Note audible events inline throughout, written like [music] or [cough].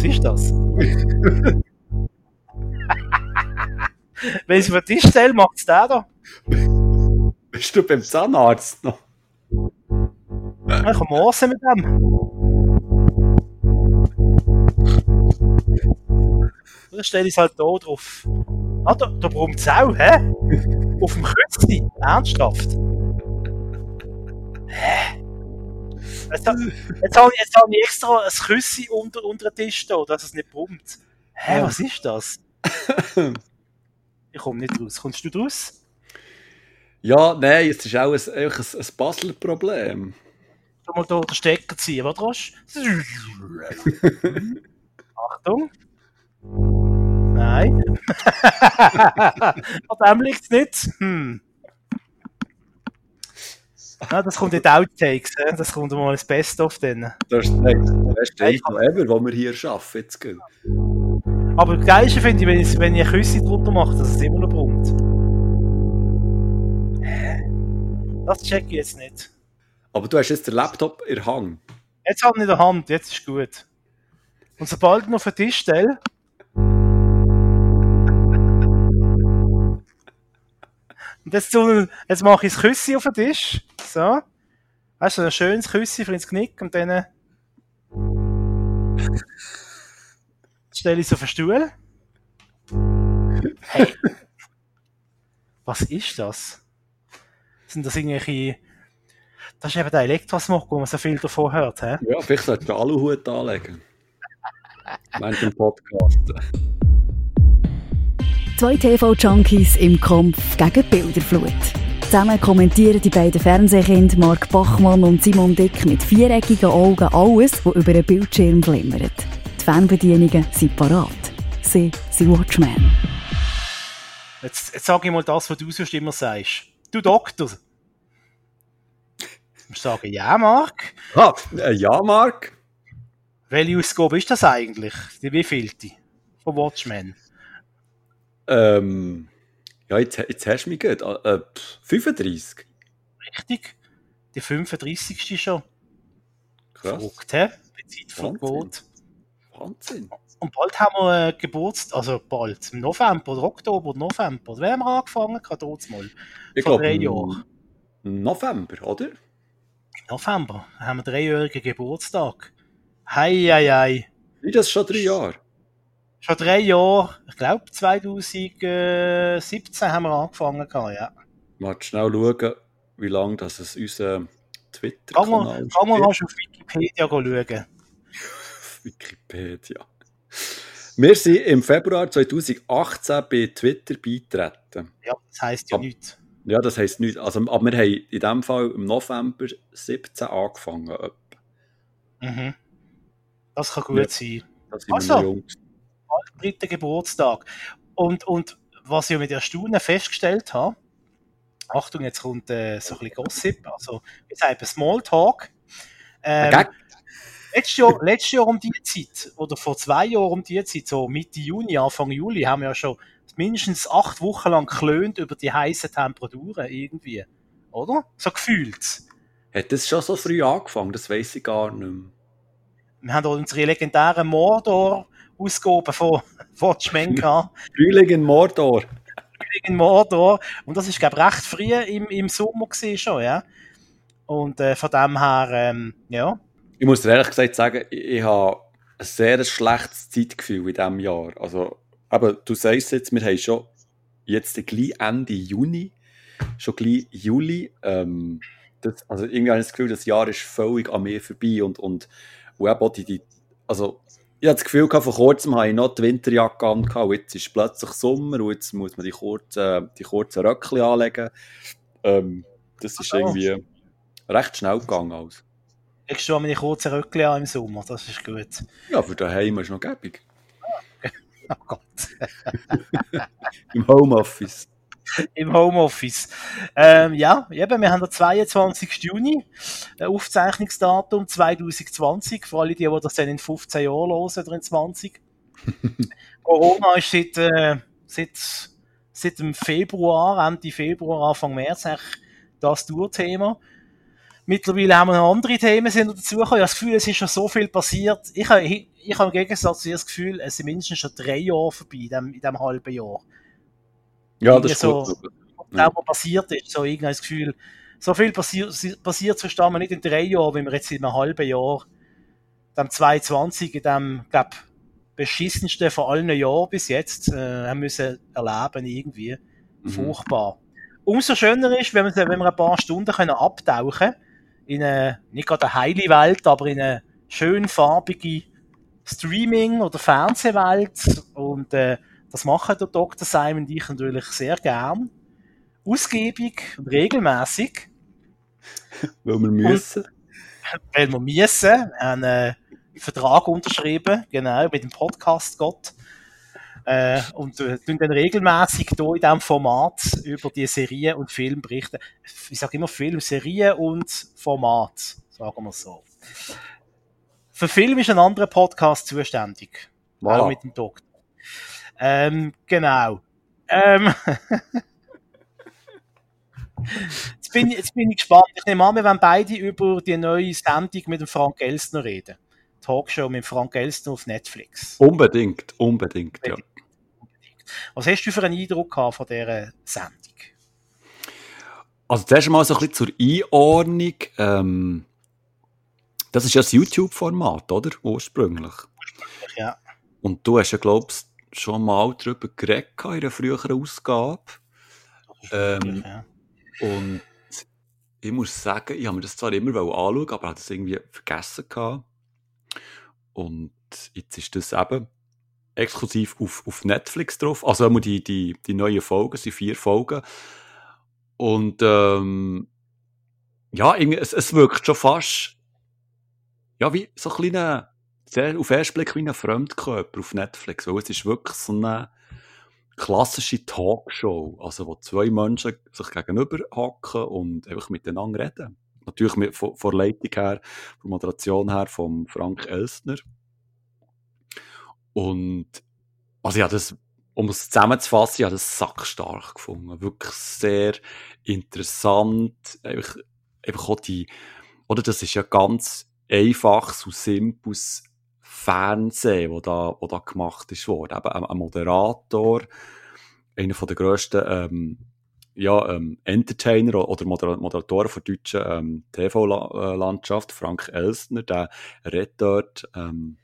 Was ist das? Wenn ich es auf den Tisch stelle, macht es der da. Bist du beim Zahnarzt noch? Ich kann morsen mit dem. Dann stelle ich es halt da drauf. Ah, da, da brummt es auch, hä? Auf dem Kürzli? Ernsthaft? Hä? Jetzt, jetzt habe ich, jetzt hab ich extra ein Küssi unter, unter den Tisch da, dass es nicht brummt. Hä, Ja. was ist das? Ich komme nicht raus. Kommst du raus? Ja, nein, es ist auch ein, ein, ein Basler-Problem. Du mal hier den Stecker ziehen, was rasch? [laughs] Achtung. Nein. [laughs] An dem liegt es nicht. Hm. Ja, das kommt in die Outtakes, hä? das kommt mal ins Best-of dann. Das ist der beste Intro ever, den wir hier schaffen. Jetzt. Aber das Geilste finde ich, wenn ich, wenn ich ein Küssi drunter mache, dass es immer noch brummt. Das check ich jetzt nicht. Aber du hast jetzt den Laptop in der Hand. Jetzt habe ich in der Hand, jetzt ist gut. Und sobald ich ihn auf den Tisch stelle. Und jetzt, jetzt mache ich das Küssi auf den Tisch. So. Weißt du, ein schönes Küssi für ins Knick und dann. [laughs] stelle ich es auf den Stuhl. Hey. Was ist das? Sind das irgendwelche. Das ist eben der Elektrosmog, wo man so viel davon hört, hä? Ja, vielleicht solltest du einen Aluhut anlegen. Während dem Podcast. Zwei TV-Junkies im Kampf gegen die Bilderflut. Zusammen kommentieren die beiden Fernsehkinder Mark Bachmann und Simon Dick mit viereckigen Augen alles, was über einen Bildschirm glimmert. Die Fernbedienungen sind parat. Sie sind Watchmen. Jetzt, jetzt sage ich mal das, was du sonst immer sagst. Du Doktor. Musst sagen, ja, Mark. Ah, äh, ja, Mark. Welche Ausgabe ist das eigentlich? Die wievielte? Von Watchmen. Ähm, ja, jetzt, jetzt hast du mich gut. Äh, pff, 35. Richtig? Die 35. schon. Krass. Verrückt, hä? Die Zeit vergeht. Wahnsinn. Wahnsinn. Und bald haben wir äh, Geburtstag, also bald, im November oder Oktober oder November. Wer haben wir angefangen? Gerade mal. Ich Vor glaube, drei Jahren. November, oder? Im November haben wir dreijährigen Geburtstag. Hei, hei, hei. Ist das schon drei Jahre? Schon drei Jahre, ich glaube 2017 haben wir angefangen, gehabt, ja. Mal schnell schauen, wie lange das es unser Kann man, kann man rasch auf Wikipedia schauen. [laughs] Wikipedia. Wir sind im Februar 2018 bei Twitter beitreten. Ja, das heisst ja Ab- nichts. Ja, das heisst nicht. Also, aber wir haben in dem Fall im November 17 angefangen. Mhm. Das kann gut Ja. sein. Da sind Ach so. wir jung. Dritter Geburtstag. Und, und was ich mit Erstaunen festgestellt habe, Achtung, jetzt kommt äh, so ein bisschen Gossip, also wir sagen Smalltalk. Ähm, Gag? letztes, Jahr, letztes Jahr um die Zeit, oder vor zwei Jahren um die Zeit, so Mitte Juni, Anfang Juli, haben wir ja schon mindestens acht Wochen lang geklönt über die heißen Temperaturen irgendwie. Oder? So gefühlt. Hat das schon so früh angefangen? Das weiß ich gar nicht mehr. Wir haben unsere legendären Mordor-Ausgaben von Watchmen [laughs] gehabt. Frühling in Mordor. in Mordor. Und das ist, glaube ich, recht früh im, im Sommer gewesen schon, ja. Und äh, von dem her, ähm, ja. Ich muss dir ehrlich gesagt sagen, ich, ich habe ein sehr schlechtes Zeitgefühl in diesem Jahr. Also, aber du sagst jetzt, wir haben schon jetzt gleich Ende Juni, schon gleich Juli. Ähm, das, also irgendwie habe ich das Gefühl, das Jahr ist völlig an mir vorbei und, und, und eben die, die, also ich hatte das Gefühl, vor kurzem habe ich noch die Winterjacke an und jetzt ist plötzlich Sommer und jetzt muss man die kurzen, die kurzen Röckchen anlegen. Ähm, das ist so. irgendwie recht schnell gegangen. Alles. Legst du meine kurzen Röckchen an im Sommer, das ist gut. Ja, für daheim ist noch gäbig. [laughs] Oh Gott. [laughs] Im Homeoffice. Im Homeoffice. Ähm, ja, eben, wir haben den 22. Juni, Aufzeichnungsdatum 2020, für alle die, die das dann in 15 Jahren hören oder in 20. [laughs] Corona ist seit, äh, seit, seit dem Februar, Ende Februar, Anfang März eigentlich das Tourthema. Mittlerweile haben wir noch andere Themen sind dazugekommen. Ich habe das Gefühl, es ist schon so viel passiert. Ich habe, ich, ich habe im Gegensatz zu das Gefühl, es sind mindestens schon drei Jahre vorbei in diesem, in diesem halben Jahr. Ja, das ist so, gut. Ja. was passiert ist, so irgendwie das Gefühl, so viel passiert, passiert wir nicht in drei Jahren, wie wir jetzt in einem halben Jahr, dem 22, in dem, glaub, beschissensten von allen Jahren bis jetzt, äh, haben müssen erleben irgendwie. Mhm. Furchtbar. Umso schöner ist, wenn wir, wenn wir ein paar Stunden können abtauchen in eine, nicht gerade eine heile Welt, aber in eine schön farbige Streaming- oder Fernsehwelt. Und äh, das machen der Dr. Simon und ich natürlich sehr gern. Ausgiebig und regelmäßig. [laughs] weil wir müssen. Und, weil wir müssen. Einen äh, Vertrag unterschrieben, genau, mit dem Podcast Gott. Äh, und äh, tun dann regelmäßig hier in diesem Format über die Serien und Filme berichten. Ich sage immer Film, Serien und Format, sagen wir so. Für Film ist ein anderer Podcast zuständig. Voilà. Auch mit dem Doktor. Ähm, genau. Ähm, [laughs] jetzt, bin, jetzt bin ich gespannt. Ich nehme an, wir werden beide über die neue Sendung mit dem Frank Elstner reden. Talkshow mit Frank Elstner auf Netflix. Unbedingt, unbedingt, ja. Was hast du für einen Eindruck gehabt von dieser Sendung? Also zuerst mal so ein bisschen zur Einordnung. Ähm, das ist ja das YouTube-Format, oder? Ursprünglich. Ursprünglich, ja. Und du hast ja, glaubst schon mal darüber geredet in einer früheren Ausgabe. Ähm, ja. Und ich muss sagen, ich habe mir das zwar immer anschauen, aber habe das irgendwie vergessen gehabt. Und jetzt ist das eben exklusiv auf, auf Netflix drauf. Also immer die, die, die neuen Folgen, sind vier Folgen. Und ähm, ja, es, es wirkt schon fast ja, wie so ein kleiner, sehr, auf den ersten Blick wie ein Fremdkörper auf Netflix, weil es ist wirklich so eine klassische Talkshow, also wo zwei Menschen sich gegenüber hocken und einfach miteinander reden. Natürlich mit, von, von Leitung her, von Moderation her von Frank Elstner. Und also ja, das, um es zusammenzufassen, ich habe das sackstark gefunden. Wirklich sehr interessant. Einfach, einfach auch die, oder das ist ja ganz einfaches und simples Fernsehen, wo da, wo da gemacht ist worden. Eben ein, Moderator, einer von der grössten ähm, ja, ähm, Entertainer oder Moderatoren der deutschen ähm, TV-Landschaft, Frank Elstner, der redet dort ähm,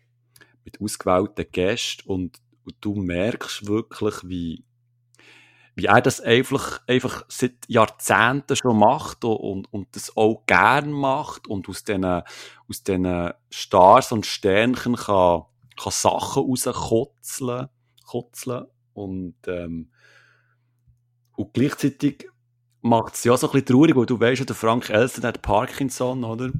mit ausgewählten Gästen und, und du merkst wirklich, wie, wie er das einfach, einfach seit Jahrzehnten schon macht und, und das auch gern macht und aus diesen, aus diesen Stars und Sternchen kann, kann Sachen rauskotzeln kotzeln und, ähm, und gleichzeitig macht es ja so ein bisschen traurig, weil du weißt, der Frank Elsen hat Parkinson, oder?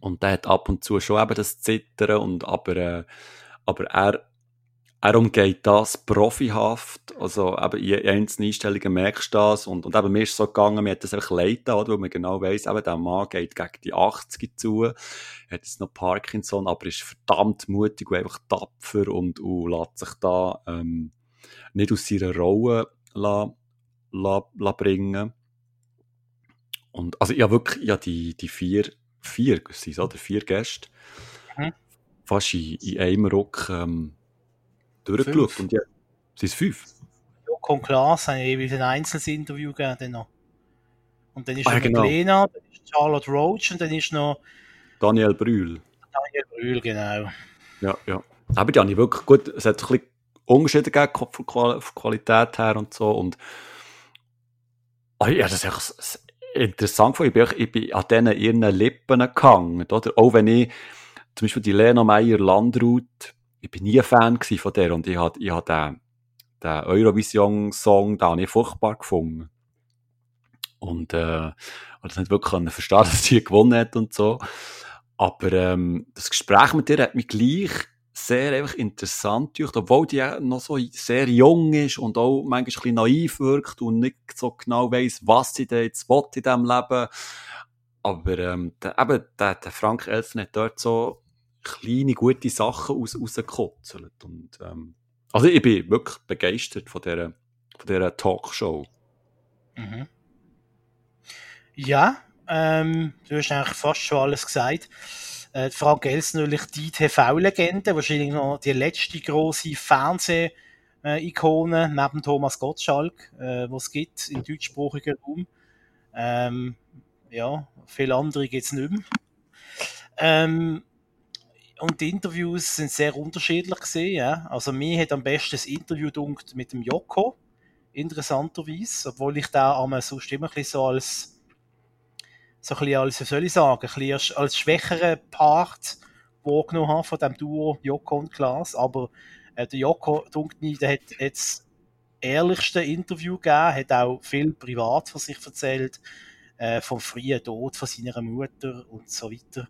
Und der hat ab und zu schon eben das Zittern und aber, äh, aber er er umgeht das profihaft, also eben in einzelnen Einstellungen merkst du das. Und, und eben mir ist so gegangen, mir hat das einfach leid da, weil man genau weiss, eben der Mann geht gegen die 80 zu, hat jetzt noch Parkinson, aber ist verdammt mutig und einfach tapfer und, und lässt sich da ähm, nicht aus seiner Rolle la, la, la bringen. Und also ich habe wirklich ja die, die vier, vier, oder? Vier Gäste, mhm. fast in, in einem Ruck ähm, durchgeschaut. Fünf. Und ja, sind es fünf? Joko und Klaas haben jeweils ein einzelnes Interview gegeben. Noch. Und dann ist ah, noch genau. Lena, dann ist Charlotte Roach und dann ist noch Daniel Brühl. Daniel Brühl, genau. Ja, ja. Aber die habe ich wirklich gut, es hat ein bisschen Unterschiede gegeben von Qualität her und so. Und oh, ja, das ist echt interessant. Ich bin, ich bin an diesen ihren Lippen gehangen. Oder? Auch wenn ich zum Beispiel die Lena Meyer-Landrut ich bin nie ein Fan von der und ich habe ich hab den, den Eurovision-Song da nicht furchtbar gefunden. Und äh, das nicht wirklich verstehen, [laughs] dass sie gewonnen hat und so. Aber ähm, das Gespräch mit ihr hat mich gleich sehr einfach interessant gemacht, obwohl die noch so sehr jung ist und auch manchmal ein bisschen naiv wirkt und nicht so genau weiss, was sie da jetzt will in diesem Leben. Aber ähm, der, eben, der, der Frank Elsen hat dort so kleine, gute Sachen raus, rausgekitzelt. Und, ähm, also ich bin wirklich begeistert von dieser, von dieser Talkshow. Mhm. Ja, ähm, du hast eigentlich fast schon alles gesagt. Äh, Frank Elsner natürlich die TV-Legende, wahrscheinlich noch die letzte große Fernseh-Ikone neben Thomas Gottschalk, äh, was es gibt im deutschsprachigen Raum. Ähm, ja, viele andere gibt es nicht mehr. Ähm, und die Interviews sind sehr unterschiedlich gesehen. Ja. Also mir hat am besten das Interview dunkt mit dem Joko, interessanterweise, obwohl ich da einmal sonst immer ein so als so ein bisschen als, wie soll ich sagen, ein bisschen als, schwächeren Part wahrgenommen habe von dem Duo Joko und Klaas. Aber äh, der Joko, dunkt mir, der hat jetzt ehrlichste Interview gegeben, hat auch viel privat von sich erzählt, äh, vom frühen Tod von seiner Mutter und so weiter.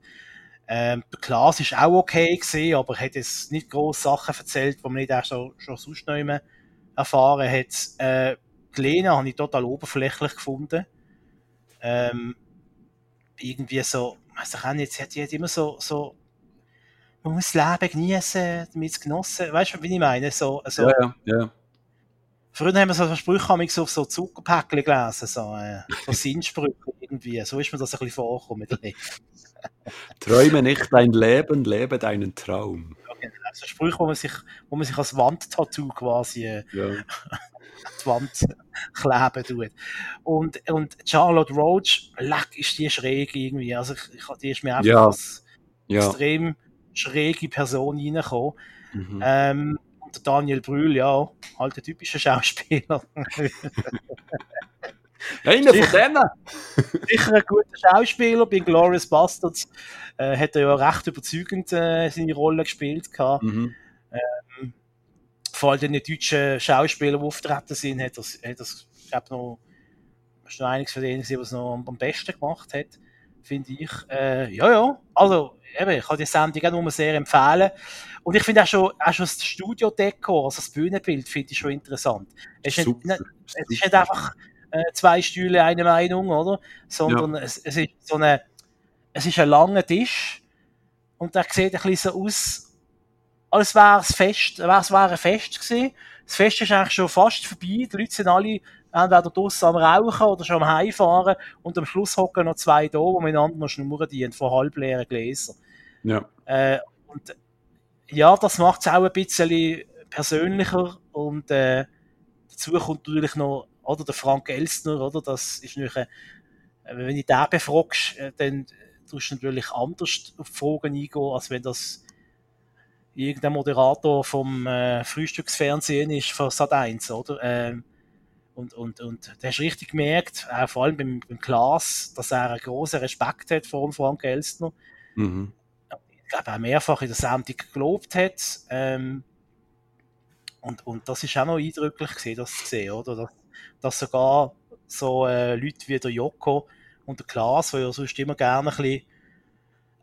Ähm, der Klaas ist auch okay gesehen, aber hat jetzt nicht große Sachen erzählt, die man nicht auch schon, schon sonst noch immer erfahren hat. Äh, die Lena habe ich total oberflächlich gefunden. Ähm, irgendwie so, weiß ich auch nicht, sie hat, hat immer so, so, man muss das Leben genießen, damit es genossen, weißt du, wie ich meine? So, so, ja, ja, ja. Früher haben wir so Sprüche haben so, so Zuckerpäckchen gelesen, so, äh, so Sinnsprüche irgendwie, so ist mir das ein bisschen vorgekommen. [laughs] Träume nicht dein Leben, lebe deinen Traum. Ja. So Sprüche, wo man sich, wo man sich als Wandtattoo quasi äh, ja. [laughs] die Wand kleben tut. Und, und Charlotte Roach, leck, ist die schräg irgendwie. Also, ich, ich, die ist mir einfach ja. als Ja. extrem schräge Person reingekommen. Mhm. Ähm, und Daniel Brühl, ja, halt der typische Schauspieler. [laughs] Einer von Sicher. denen! Sicher ein guter Schauspieler. Bei Glorious Bastards äh, hat er ja recht überzeugend äh, seine Rolle gespielt. Gehabt. Mhm. Vor allem den deutschen Schauspielern, die auftreten sind, hat er, hat er ich glaube, noch, ist noch einiges von denen, was noch am, am besten gemacht hat, finde ich. Äh, ja, ja. Also, eben, ich kann die Sendung auch nur sehr empfehlen. Und ich finde auch schon, auch schon das Studio-Dekor, also das Bühnenbild, finde ich schon interessant. Es ist, Super. nicht, es ist nicht einfach äh, zwei Stühle, eine Meinung, oder? Sondern es, es ist so eine, es ist ein langer Tisch und der sieht ein bisschen so aus, als wäre es Fest, als wäre ein Fest gewesen. Das Fest ist eigentlich schon fast vorbei. Die Leute sind alle entweder draussen am Rauchen oder schon am Heimfahren und am Schluss hocken noch zwei da, die miteinander noch schnurren dienen, von halbleeren Gläsern. Ja. Äh, und ja, das macht es auch ein bisschen persönlicher und äh, dazu kommt natürlich noch oder der Frank Elstner, oder? Das ist natürlich, äh, wenn ich den befragst, äh, dann tust du natürlich anders auf die Fragen eingehen, als wenn das irgendein Moderator vom äh, Frühstücksfernsehen ist von Sat1, oder? Ähm, und, und, und da hast du richtig gemerkt, auch vor allem beim, beim Klaas, dass er einen großen Respekt hat vor dem Frank Elstner Mhm. ich glaube, auch mehrfach in der Sendung gelobt hat. Ähm, und, und das ist auch noch eindrücklich gewesen, das zu sehen, oder? Dass, dass sogar so äh, Leute wie der Joko und der Klaas, die ja sonst immer gerne ein bisschen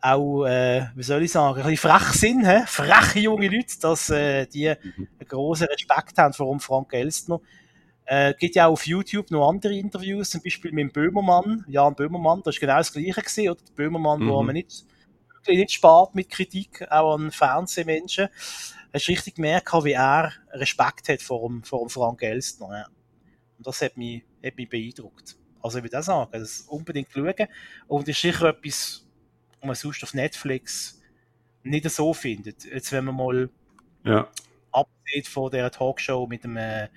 auch, äh, wie soll ich sagen, ein bisschen frech sind, hä? freche junge Leute, dass äh, die einen grossen Respekt haben vor Frank Elstner. Äh, gibt ja auch auf YouTube noch andere Interviews, zum Beispiel mit dem Böhmermann, Jan Böhmermann, das ist genau das Gleiche gewesen, oder? Der Böhmermann, wo Mhm. man nicht, wirklich nicht spart mit Kritik, auch an Fernsehmenschen. Hast du richtig gemerkt, wie er Respekt hat vor dem, vor dem Frank Elstner, ja. Und das hat mich, hat mich beeindruckt. Also ich würde auch sagen, das unbedingt schauen. Und ist sicher etwas, was man sonst auf Netflix nicht so findet. Jetzt, wenn man mal Ja. absieht von der Talkshow mit dem, äh,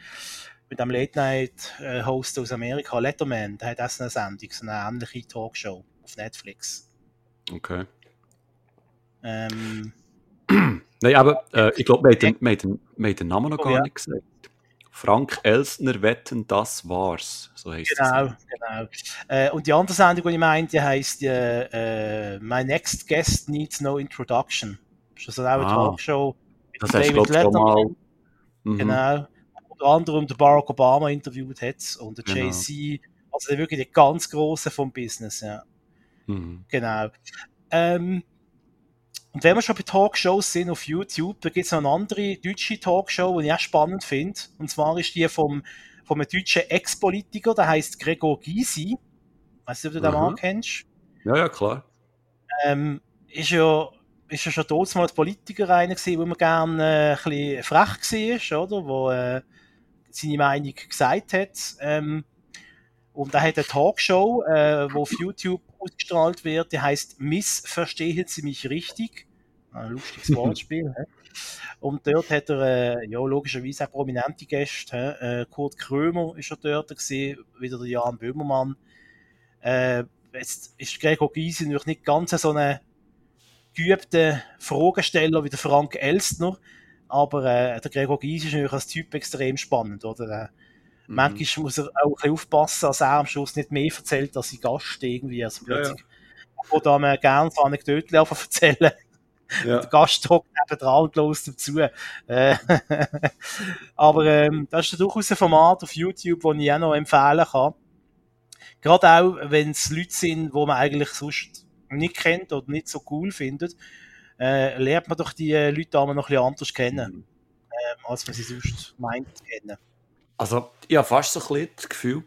mit dem Late-Night-Host aus Amerika, Letterman, der hat auch eine Sendung, so eine ähnliche Talkshow auf Netflix. Okay. Ähm, [clears throat] Nein, aber äh, ich glaube, wir, haben den- Namen noch Oh, gar ja. nicht gesagt. Frank Elsner wetten, das war's. So heisst genau, es. genau. Äh, und die andere Sendung, die ich meinte, die heisst äh, äh, My Next Guest Needs No Introduction. Das ist also auch eine Ah. Talkshow mit Das glaube ich, schon mal. Mhm. Genau. Unter anderem der Barack Obama interviewt hat und der Genau. Jay-Z. Also der wirklich die ganz Große vom Business, ja. Mhm. Genau. Ähm, und wenn wir schon bei Talkshows sind auf YouTube, da gibt es noch eine andere deutsche Talkshow, die ich auch spannend finde. Und zwar ist die vom, vom einem deutschen Ex-Politiker, der heißt Gregor Gysi. Weißt du, ob du den Mhm. Mann kennst? Ja, ja, klar. ähm, ist ja, ist ja schon damals als Politiker einer gewesen, wo immer gerne äh, ein bisschen frech war, oder? Wo äh, seine Meinung gesagt hat. Ähm, und er hat eine Talkshow, äh, wo auf YouTube ausgestrahlt wird. Die heißt Missverstehen Sie mich richtig. Ein lustiges [laughs] Wortspiel. Und dort hat er äh, ja, logischerweise auch prominente Gäste. Äh, Kurt Krömer ist er dort gesehen, wieder der Jan Böhmermann. Äh, jetzt ist Gregor Gysi natürlich nicht ganz so ein geübter Fragesteller wie der Frank Elstner, aber äh, der Gregor Gysi ist natürlich als Typ extrem spannend, oder? Äh, mhm. Manchmal muss er auch ein bisschen aufpassen, dass er am Schluss nicht mehr erzählt als sein Gast irgendwie. Also plötzlich ja, ja. Oder man gerne so Anekdoten erzählen. Ja. Der Gast hockt nebendran und los dazu. Äh, [laughs] aber ähm, das ist durchaus ein Format auf YouTube, das ich auch noch empfehlen kann. Gerade auch, wenn es Leute sind, die man eigentlich sonst nicht kennt oder nicht so cool findet, äh, lernt man doch die äh, Leute auch noch ein bisschen anders kennen, mhm. ähm, als man sie sonst meint zu kennen. Also, ich habe fast so ein bisschen das Gefühl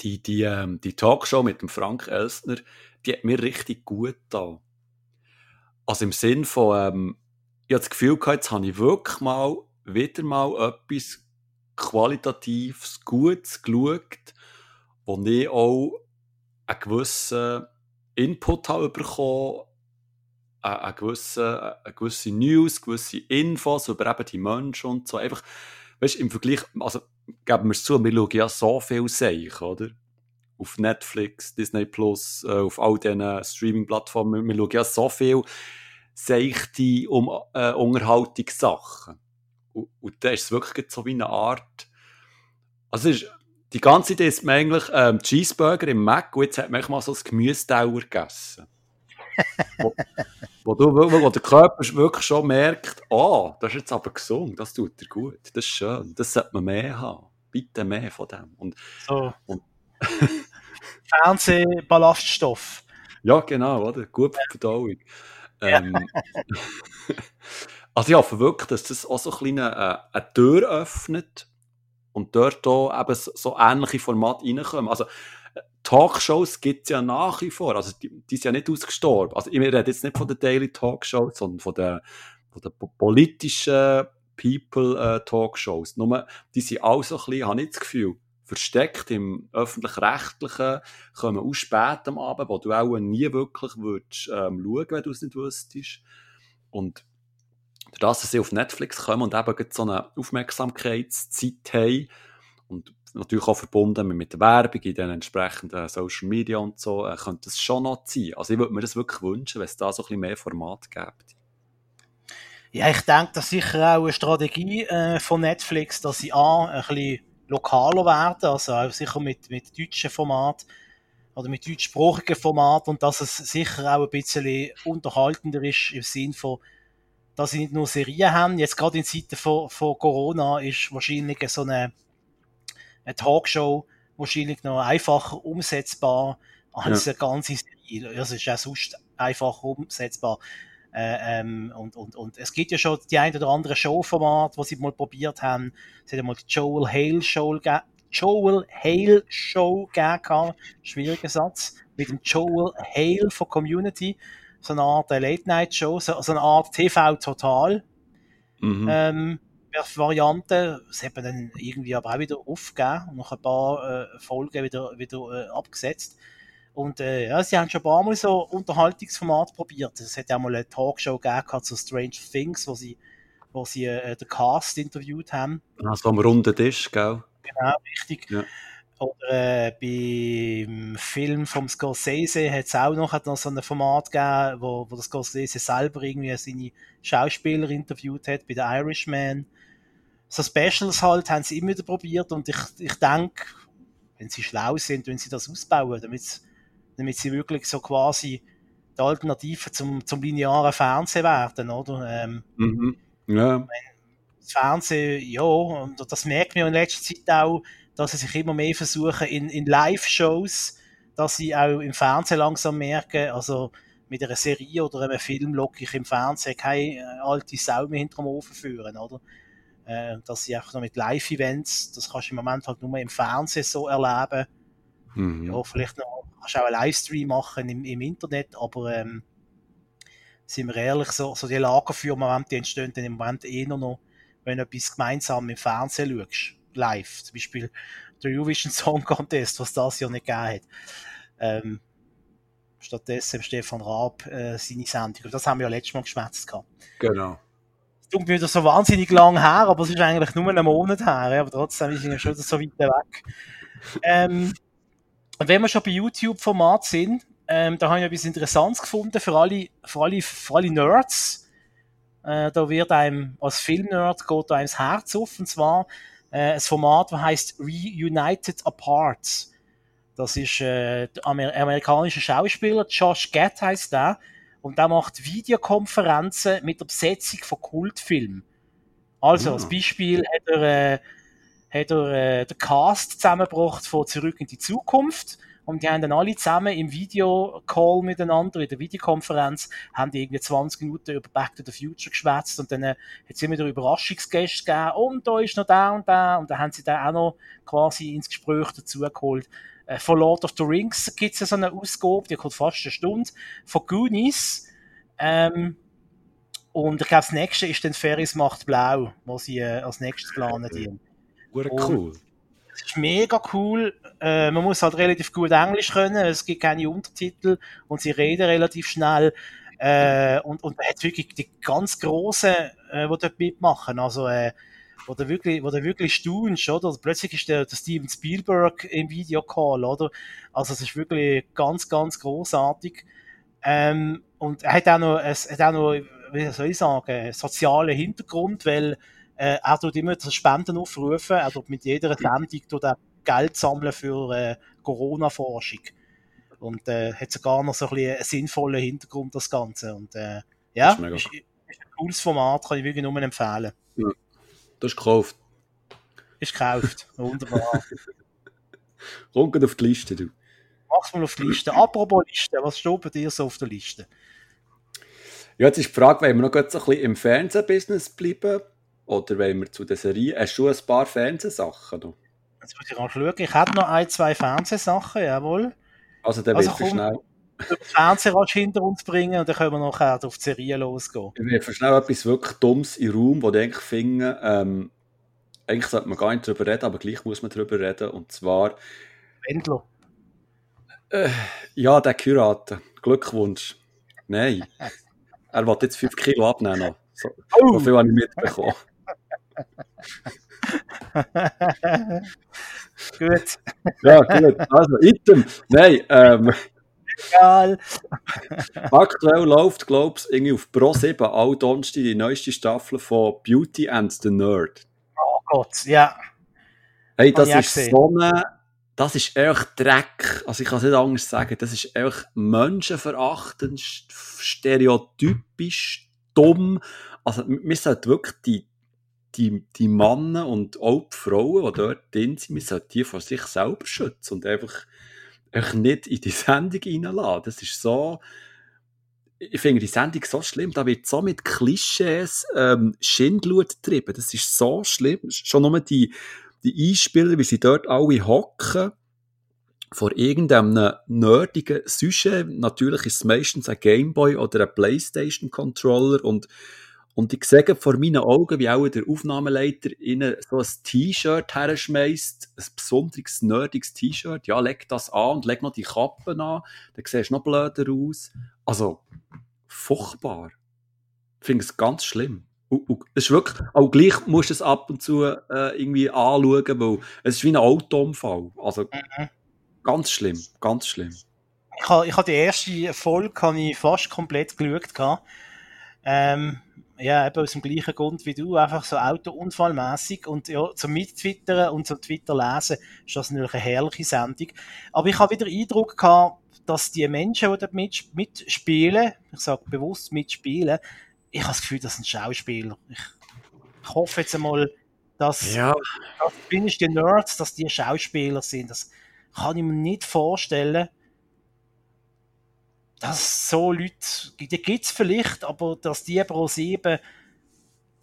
die, die, ähm, die Talkshow mit dem Frank Elstner, die hat mir richtig gut da. Also im Sinn von, ähm, ich habe das Gefühl jetzt habe ich wirklich mal, wieder mal etwas Qualitatives, Gutes geschaut, wo ich auch einen gewissen Input habe bekommen, eine gewisse, eine gewisse News, gewisse Infos über eben die Menschen und so. Einfach, weißt du, im Vergleich, also geben wir es zu, wir schauen ja so viel Seich, oder? Auf Netflix, Disney Plus, äh, auf all diesen Streaming-Plattformen, wir schauen ja so viel seichte um, äh, Unterhaltungssachen. Und, und da ist es wirklich so wie eine Art, also ist, die ganze Idee ist eigentlich ähm, Cheeseburger im Mac und jetzt hat man mal so ein Gemüsedauer gegessen. [laughs] wo, du, wo der Körper wirklich schon merkt, oh, das ist jetzt aber gesund, das tut dir gut, das ist schön, das sollte man mehr haben. Bitte mehr von dem. Und, so. und [laughs] Fernsehballaststoff. Ja, genau, oder? Gut für die Verdauung. Ähm, [laughs] also ich hoffe wirklich, dass das auch so ein bisschen eine, äh, eine Tür öffnet und dort auch eben so ähnliche Formate reinkommen. Also, Talkshows gibt es ja nach wie vor. Also, die, die sind ja nicht ausgestorben. Also, ich rede jetzt nicht von der Daily Talkshow, sondern von den, von den politischen People äh, Talkshows. Nur, die sind auch so ein bisschen, habe ich das Gefühl, versteckt im öffentlich-rechtlichen, kommen auch spät am Abend, wo du auch nie wirklich würdest, ähm, schauen, wenn du es nicht wüsstest. Und dass sie auf Netflix kommen und eben so eine Aufmerksamkeitszeit haben und natürlich auch verbunden mit der Werbung in den entsprechenden Social Media und so, äh, könnte es schon noch sein. Also ich würde mir das wirklich wünschen, wenn es da so ein bisschen mehr Format gibt. Ja, ich denke, das ist sicher auch eine Strategie äh, von Netflix, dass sie A, ein bisschen lokaler werden, also auch sicher mit, mit deutschen Format oder mit deutschsprachigen Format und dass es sicher auch ein bisschen unterhaltender ist im Sinn von dass sie nicht nur Serien haben. Jetzt gerade in Zeiten von, von Corona ist wahrscheinlich so eine, eine Talkshow wahrscheinlich noch einfacher umsetzbar als ja. eine ganze Serie. Das ist auch sonst einfacher umsetzbar. Äh, ähm, und, und, und es gibt ja schon die ein oder andere Showformat, wo sie mal probiert haben. Sie haben mal die Joel Hale Show, Joel Hale Show gegeben. Schwieriger Satz. Mit dem Joel Hale von Community so eine Art Late-Night-Show, so, so, eine Art TV-Total. Mhm. Ähm, Variante, das hat man dann irgendwie aber auch wieder aufgegeben und nach ein paar äh, Folgen wieder, wieder äh, abgesetzt. Und äh, ja, sie haben schon ein paar Mal so Unterhaltungsformat probiert. Es hat ja mal eine Talkshow gegeben zu Strange Things, wo sie, wo sie äh, den Cast interviewt haben. Also am runden Tisch, gell? Genau, richtig. Ja. Oder äh, beim Film vom Scorsese hat es auch noch, hat noch so ein Format gegeben, wo, wo der Scorsese selber irgendwie seine Schauspieler interviewt hat, bei The Irishman. So Specials halt haben sie immer wieder probiert und ich, ich denke, wenn sie schlau sind, wenn sie das ausbauen, damit, damit sie wirklich so quasi die Alternative zum, zum linearen Fernsehen werden, oder? Ähm, mhm. Ja. Das Fernsehen, ja, und das merkt man in letzter Zeit auch, dass sie sich immer mehr versuchen in, in Live-Shows, dass sie auch im Fernsehen langsam merken, also mit einer Serie oder einem Film locke ich im Fernsehen keine äh, alte Sau mehr hinterm Ofen führen, oder? Äh, dass sie einfach noch mit Live-Events, das kannst du im Moment halt nur im Fernsehen so erleben. Mhm. Ja, vielleicht noch, kannst du auch einen Livestream machen im, im Internet, aber ähm, sind wir ehrlich, so, so die Lagerfeuer, die entstehen dann im Moment eh nur noch, wenn du etwas gemeinsam im Fernsehen schaust live. Zum Beispiel der Eurovision Song Contest, was das ja nicht gegeben hat. Ähm, stattdessen Stefan Raab äh, seine Sendung. Das haben wir ja letztes Mal geschwätzt gehabt. Genau. Tut mir wieder so wahnsinnig lang her, aber es ist eigentlich nur einen Monat her, aber trotzdem ist es schon so weit weg. Ähm, und wenn wir schon bei YouTube-Format sind, ähm, da habe ich etwas Interessantes gefunden für alle, für alle, für alle Nerds. Äh, da wird einem als Film-Nerd geht einem das Herz auf, und zwar äh, ein Format, das heißt Reunited Apart. Das ist äh, der Amer amerikanische Schauspieler, Josh Gad heißt der, und der macht Videokonferenzen mit der Besetzung von Kultfilmen. Also, als Beispiel hat er, äh, hat er äh, den Cast zusammengebracht von Zurück in die Zukunft und die haben dann alle zusammen im Videocall miteinander, in der Videokonferenz, haben die irgendwie 20 Minuten über Back to the Future geschwätzt und dann äh, hat es immer wieder Überraschungsgäste gegeben und da ist noch der und der und dann haben sie dann auch noch quasi ins Gespräch dazu geholt. Äh, von Lord of the Rings gibt es ja so eine Ausgabe, die kommt fast eine Stunde. Von Goonies. Ähm, und ich glaube, das nächste ist dann Ferris macht blau, was sie äh, als nächstes planen. Die. cool. Das ist mega cool. Äh, man muss halt relativ gut Englisch können. Es gibt keine Untertitel und sie reden relativ schnell. Äh, und, und man hat wirklich die ganz Großen, äh, die dort mitmachen. Also, äh, wo du wirklich, wo du wirklich staunst, oder? Also plötzlich ist der, der Steven Spielberg im Videocall, oder? Also es ist wirklich ganz, ganz großartig. Ähm, und er hat auch noch, es hat auch noch, wie soll ich sagen, einen sozialen Hintergrund, weil äh, er tut immer Spenden aufrufen, er tut mit jeder Sendung tut er Geld sammeln für äh, Corona-Forschung. Und äh, hat sogar noch so ein bisschen einen sinnvollen Hintergrund, das Ganze. Und äh, ja, ist, ist, ist, ein cooles Format, kann ich wirklich nur empfehlen. Ja. Das ist gekauft. Ist gekauft. [laughs] Wunderbar. Kommt auf die Liste, du. Mach's mal auf die Liste. Apropos Liste, was steht bei dir so auf der Liste? Ja, jetzt ist die Frage, wollen wir noch kurz ein bisschen im Fernsehbusiness bleiben? Oder wollen wir zu der Serie? Hast du ein paar Fernsehsachen noch? Jetzt muss ich mal schauen. Ich habe noch ein, zwei Fernsehsachen, jawohl. Also, dann also, du schnell den Fernseher hinter uns bringen und dann können wir nachher auf die Serie losgehen. Ich will schnell etwas wirklich Dummes im Raum, wo ich eigentlich finde, ähm, eigentlich sollte man gar nicht darüber reden, aber gleich muss man darüber reden. Und zwar. Wendler. Äh, ja, der Kurator. Glückwunsch. Nein. er will jetzt 5 Kilo abnehmen. So, oh. so viel habe ich mitbekommen. [laughs] gut. Ja, gut. Also, Item. Nein, ähm, Egal. [laughs] Aktuell läuft, glaube ich, irgendwie auf Pro 7 all Donnerstag die neueste Staffel von Beauty and the Nerd. Oh Gott, ja. Hey, das ist so eine, das ist echt Dreck. Also ich kann es nicht anders sagen. Das ist echt menschenverachtend, stereotypisch, dumm. Also wir sollten wirklich die, die, die Männer und auch die Frauen, die dort drin sind, wir sollten die vor sich selber schützen und einfach euch nicht in die [laughs] Sendung reinlassen. Das ist so, ich finde die Sendung so schlimm, da wird so mit Klischees ähm, Schindlut getrieben, das ist so schlimm. Schon nur die, die Einspieler, wie sie dort alle hocken, vor irgendeinem nerdigen Sujet, natürlich ist es meistens ein Gameboy oder ein Playstation-Controller und und ich sehe vor meinen Augen, wie auch der Aufnahmeleiter ihnen so ein T-Shirt herschmeißt, ein besonderes, nerdiges T-Shirt. Ja, leg das an und leg noch die Kappen an, dann siehst du noch blöder aus. Also, furchtbar. Ich finde es ganz schlimm. es ist wirklich, auch gleich musst du es ab und zu äh, irgendwie anschauen, weil es ist wie ein Autounfall. Also, mhm. ganz schlimm, ganz schlimm. Ich habe ich ha die erste Folge ich fast komplett geschaut. Ähm, ja, eben aus dem gleichen Grund wie du, einfach so autounfallmäßig und ja, zum Mittwittern und zum Twitter lesen ist das natürlich eine herrliche Sendung. Aber ich habe wieder Eindruck gehabt, dass die Menschen, die dort mitspielen, ich sage bewusst mitspielen, ich habe das Gefühl, das sind Schauspieler. Ich, ich hoffe jetzt einmal, dass, ja. dass die Nerds, dass die Schauspieler sind. Das kann ich mir nicht vorstellen dass so Leute, die gibt es vielleicht, aber dass die Pro 7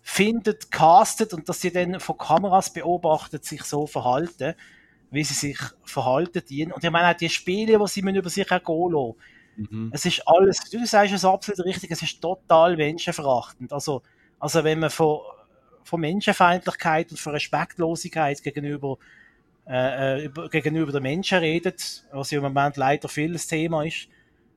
findet, castet und dass sie dann von Kameras beobachtet sich so verhalten, wie sie sich verhalten. Und ich meine auch die Spiele, die sie über sich ergehen lassen. Mhm. Es ist alles, du sagst es absolut richtig, es ist total menschenverachtend. Also, also wenn man von, von Menschenfeindlichkeit und von Respektlosigkeit gegenüber äh, über, gegenüber den Menschen redet, was ja im Moment leider vieles Thema ist,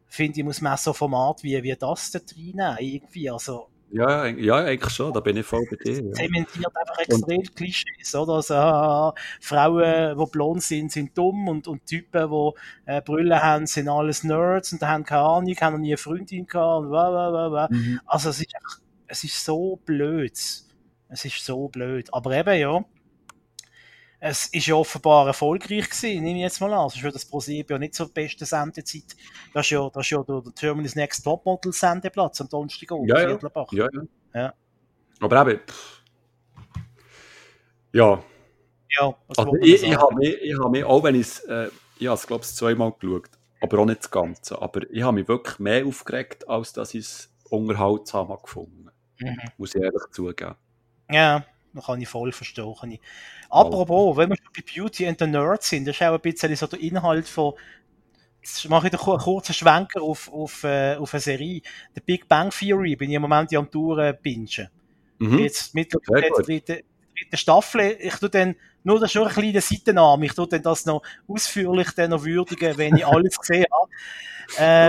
finde ich, muss man auch so Format wie, wie das da reinnehmen, irgendwie, also Ja, ja, eigentlich schon, da bin ich voll bei dir. Ja. zementiert einfach extrem Klischees, oder? Also, ah, Frauen, die blond sind, sind dumm und, und Typen, die äh, Brüllen haben, sind alles Nerds und haben keine Ahnung, haben noch nie eine Freundin gehabt und bla, bla, bla, bla. Mhm. Also, es ist einfach, es ist so blöd. Es ist so blöd. Aber eben, ja, es ist ja offenbar erfolgreich gewesen, nehme ich jetzt mal an. Sonst würde das ProSieben ja nicht zur besten Sendezeit. Das ist ja, das ist ja der, der Terminus Next Topmodel Sendeplatz am Donnerstag um Ja, ja. Ja, ja. Ja. Aber eben, pff. ja, Ja, also ich, ich habe mich, ich habe mich, auch wenn ich es, äh, ich habe es glaube ich zweimal geschaut, aber auch nicht das Ganze, aber ich habe mich wirklich mehr aufgeregt, als dass ich es unterhaltsam habe gefunden. Mhm. Muss ich ehrlich zugeben. Ja, kann ich voll verstehen. Kann ich. Apropos, wenn wir schon bei Beauty and the Nerd sind, das ist auch ein bisschen so der Inhalt von. Jetzt mache ich einen kur- kurzen Schwenker auf, auf, äh, auf eine Serie. The Big Bang Theory bin ich im Moment ja am Touren-Bingen. Mhm. Jetzt mittlerweile die gut.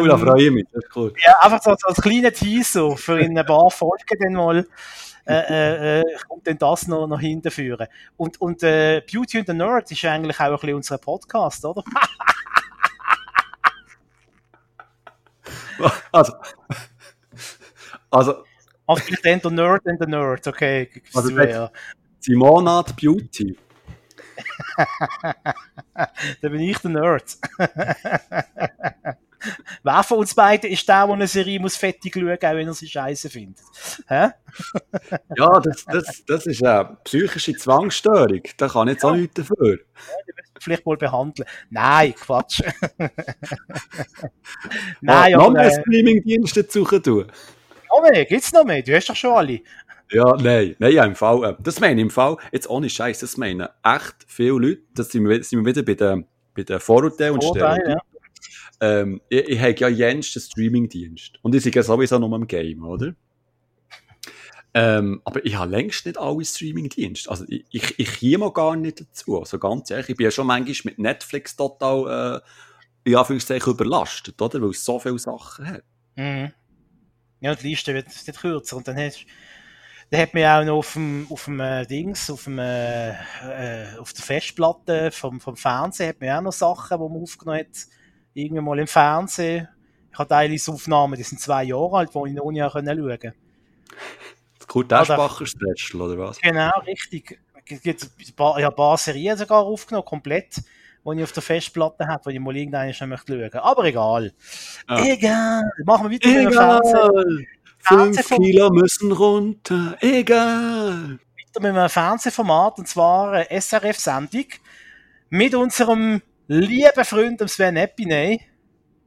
Oh, da freue ich mich, das ist cool. ja, einfach so, so als kleiner Teaser für in ein paar Folgen dann mal. Äh, äh, äh, kommt dann das noch, noch hinterführen. Und, und äh, Beauty and the Nerd ist eigentlich auch ein bisschen unser Podcast, oder? [laughs] Also, also Also vielleicht dann der Nerd and the Nerd, okay. Also ja. Simona die Beauty. [laughs] Dann bin ich der Nerd. [laughs] [laughs] Wer von uns beiden ist der, der eine Serie muss fettig schauen, auch wenn er sie scheiße findet? Hä? [laughs] Ja, das, das, das ist eine psychische Zwangsstörung. Da kann ich jetzt auch nichts dafür. Vielleicht mal behandeln. Nein, Quatsch. Nein, [laughs] Nein, noch mehr äh, Streaming-Dienste suchen tun. noch mehr, gibt's noch mehr? Du hast doch schon alle. Ja, nein, nein, ja, im Fall, äh, das meine ich im Fall, jetzt ohne Scheiß, das meinen echt viele Leute, das sind wir, sind wir wieder bei den, bei den Vorurteilen und Vorteil, Stereotypen. ja. Ähm, ich, ich habe ja jensten Streaming-Dienst. Und ich ja sowieso nur am Game, oder? Ähm, aber ich habe längst nicht alle Streaming-Dienste. Also ich, ich, ich käme gar nicht dazu. Also ganz ehrlich, ich bin ja schon manchmal mit Netflix total, äh, in Anführungszeichen, überlastet, oder? Weil es so viele Sachen hat. Mhm. Ja, die Liste wird, wird kürzer. Und dann hast dann hat man auch noch auf dem, auf dem äh, Dings, auf, dem, äh, äh, auf der Festplatte vom, vom Fernsehen, hat man auch noch Sachen, die man aufgenommen hat, irgendwann mal im Fernsehen. Ich habe teilweise Aufnahmen, die sind zwei Jahre alt, die ich noch nie schauen konnte. Das Kurt Eschbacher Special, oder was? Genau, richtig. Es gibt ein paar, ich habe ein paar Serien sogar aufgenommen, komplett, die ich auf der Festplatte habe, die ich mal irgendwann schon möchte schauen. Aber egal. Ah. Egal. Machen wir weiter mit dem Fernsehen. Fünf Kilo müssen runter. Egal. weiter mit einem Fernsehformat, und zwar eine SRF-Sendung mit unserem lieben Freund Sven Epiney.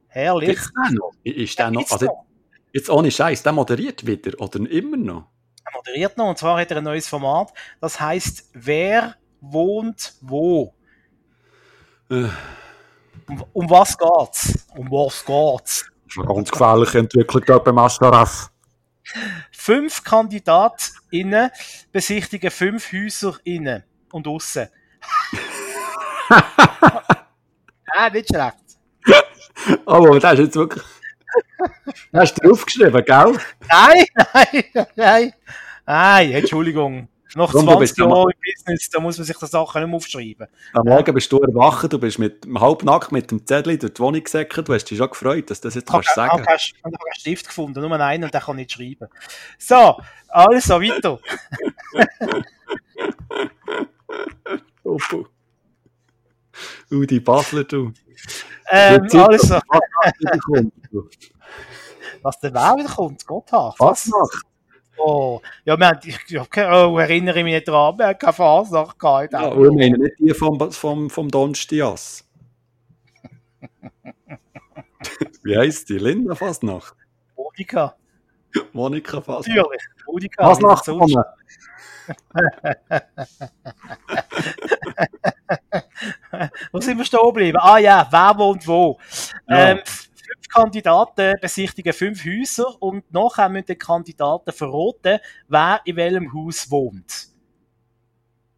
Herrlich. Gibt's den noch? Ist der noch? Also, jetzt ohne Scheiß, der moderiert wieder oder immer noch? Er moderiert noch, und zwar hat er ein neues Format, das heißt Wer wohnt wo? Äh, Um, um was geht's? Um was geht's? Das ist eine ganz gefährliche Entwicklung dort beim SRF. Fünf KandidatInnen besichtigen fünf Häuser innen und aussen. [laughs] ah, nicht schlecht. Aber das ist jetzt wirklich... Hast du draufgeschrieben, gell? Nein, nein, nein. Nein, Entschuldigung. Nach Warum, du bist 20 ja Jahren im Business, da muss man sich die Sachen nicht mehr aufschreiben. Am Morgen bist du erwacht, du bist mit halbnackt mit dem Zettel durch die Wohnung gesäckert. Du hast dich schon gefreut, dass du das jetzt kannst sagen. keinen ich habe keinen Stift gefunden, nur einen und der kann nicht schreiben. So, also weiter. [laughs] Uh, die Basler, du. Ähm, Zeit, also, was du. was der wer wieder kommt, Gotthard. Fasnacht. Oh, ja, wir haben, ich, oh, erinnere ich mich nicht dran, wir haben keine Fasnacht gehabt. Ja, wir meinen nicht die vom, vom, vom Donstias. [laughs] Wie heisst die? Linda Fasnacht? Monika, Monika Fasnacht. natürlich. Monika. Fasnacht. Wo sind wir stehen geblieben? Ah ja, wer wohnt wo? Ja. Ähm, fünf Kandidaten besichtigen fünf Häuser und nachher müssen die Kandidaten verraten, wer in welchem Haus wohnt.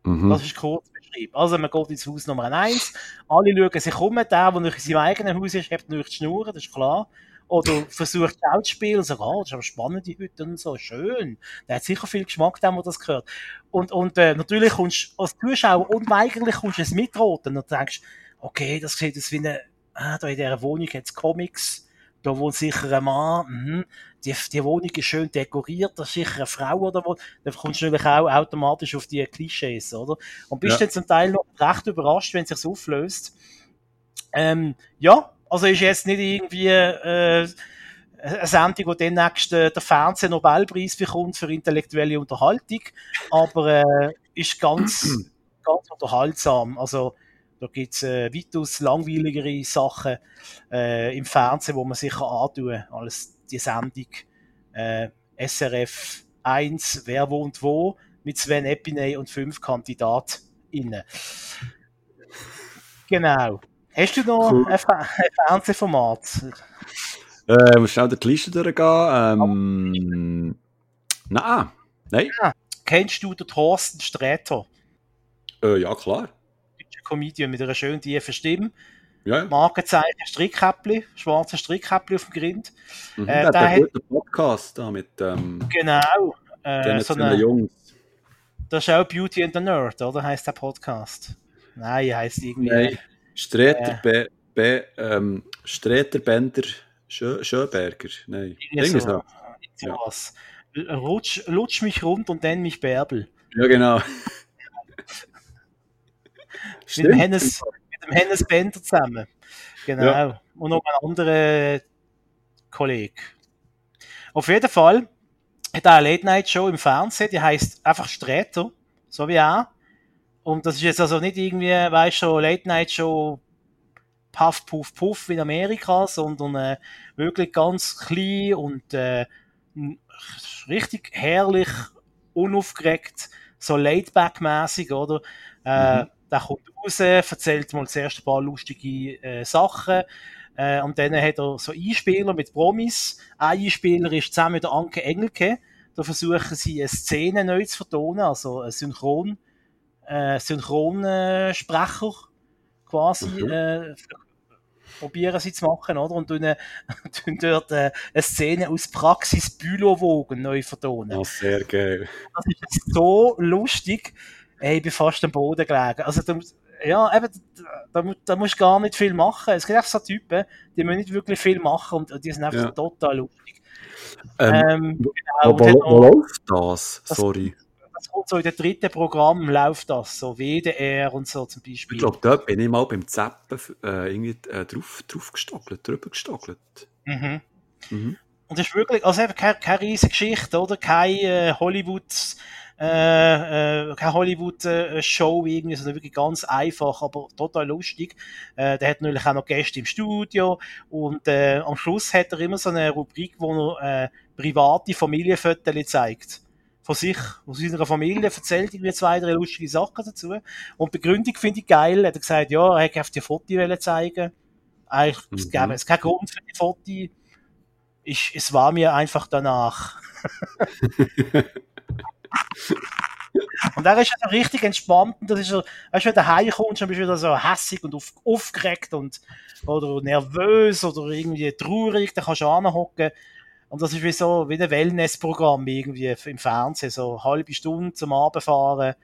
Mhm. Das ist kurz beschrieben. Also man geht ins Haus Nummer 1, alle schauen sich um, der, der in seinem eigenen Haus ist, hat nicht die Schnur, das ist klar. Oder versucht auch zu spielen, so, oh, das ist aber spannend, die Hütte und so, schön. Der hat sicher viel Geschmack, der, der das gehört. Und, und äh, natürlich kommst du als Zuschauer unweigerlich kommst du es mitroten und denkst, okay, das sieht aus wie eine, ah, da in dieser Wohnung hat es Comics, da wohnt sicher ein Mann, mhm. die, die Wohnung ist schön dekoriert, da ist sicher eine Frau oder wo, dann kommst du natürlich auch automatisch auf die Klischees, oder? Und bist Ja. dann zum Teil noch recht überrascht, wenn es sich auflöst. Ähm, ja, also ist jetzt nicht irgendwie äh, eine Sendung, die demnächst äh, der Fernseh-Nobelpreis bekommt für intellektuelle Unterhaltung, aber äh, ist ganz, [clears throat] ganz unterhaltsam. Also da gibt's äh, weitaus langweiligere Sachen äh, im Fernsehen, wo man sich kann antun als die Sendung äh, SRF 1, Wer wohnt wo, mit Sven Epiney und fünf KandidatInnen. Genau. Hast du noch Cool. ein, Fer ein Fernsehformat? Äh, muss schnell durch die Liste durchgehen. Ähm, nein. Nein. Kennst du den Thorsten Sträter? Äh, ja, klar. Deutscher Comedian mit einer schönen tiefen Stimme. Ja, ja. Markenzeichen Strickkäppli, schwarze Strickkäppli auf dem Grind. Mhm. Äh, der hat einen guten Podcast da mit ähm, Genau. Äh, den so eine, Jungs. das ist auch Beauty and the Nerd, oder? Heißt der Podcast? Nein, heißt irgendwie. Nein. Streter, Äh. Ähm, Streter Bender Schö, Schöberger. Nein. Irgendwie so. Sowas. Rutsch, lutsch mich rund und nenn mich Bärbel. Ja, genau. [laughs] Mit dem, Hennes, mit dem Hennes Bender zusammen. Genau. Ja. Und noch ein anderer Kollege. Auf jeden Fall hat er eine Late-Night-Show im Fernsehen, die heißt einfach Sträter, so wie er. Und das ist jetzt also nicht irgendwie, weißt du, Late-Night-Show Puff, Puff, Puff in Amerika, sondern äh, wirklich ganz klein und äh, richtig herrlich, unaufgeregt, so laid-back-mäßig, oder? Äh, Mhm. Der kommt raus, erzählt mal zuerst ein paar lustige äh, Sachen. Äh, und dann hat er so Einspieler mit Promis. Ein Einspieler ist zusammen mit der Anke Engelke. Da versuchen sie eine Szene neu zu vertonen, also ein Synchron, äh, Synchronsprecher quasi Mhm. äh, probieren sie zu machen, oder? Und tun, äh, [laughs] tun dort äh, eine Szene aus Praxis Bülowwogen neu vertonen. Ah, sehr geil. Das ist so lustig. Ey, ich bin fast am Boden gelegen. Also, da, ja, eben, da, da, musst du gar nicht viel machen. Es gibt einfach so Typen, die müssen nicht wirklich viel machen und die sind einfach Ja. total lustig. Ähm, Ähm, wo, genau, wo, wo noch, läuft? Das- Sorry. Kommt so in der dritten Programm, läuft das, so WDR und so zum Beispiel. Ich glaube, dort bin ich mal beim Zappen äh, irgendwie äh, drauf, drauf gestockelt, drüber gestockelt. Mhm. Mhm. Und das ist wirklich, also eben keine, keine riesige Geschichte, oder? Kein äh, Hollywood, äh, äh, keine Hollywood-Show irgendwie, sondern wirklich ganz einfach, aber total lustig. Äh, der hat natürlich auch noch Gäste im Studio und äh, am Schluss hat er immer so eine Rubrik, wo er äh, private Familienfotos zeigt. Von sich, von seiner Familie, erzählt irgendwie zwei, drei lustige Sachen dazu. Und die Begründung finde ich geil. Er hat gesagt, ja, er hätte auf die Fotos wollen zeigen. Eigentlich, es Mhm. gäbe es keinen Grund für die Fotos ich, es war mir einfach danach. [laughs] und er ist also richtig entspannt. Und das ist so, weißt du, wenn du heimkommst, dann bist du wieder so hässig und auf, aufgeregt und, oder nervös oder irgendwie traurig, dann kannst du anhocken. Und das ist wie so, wie ein Wellnessprogramm irgendwie im Fernsehen, so eine halbe Stunde zum Abendfahren,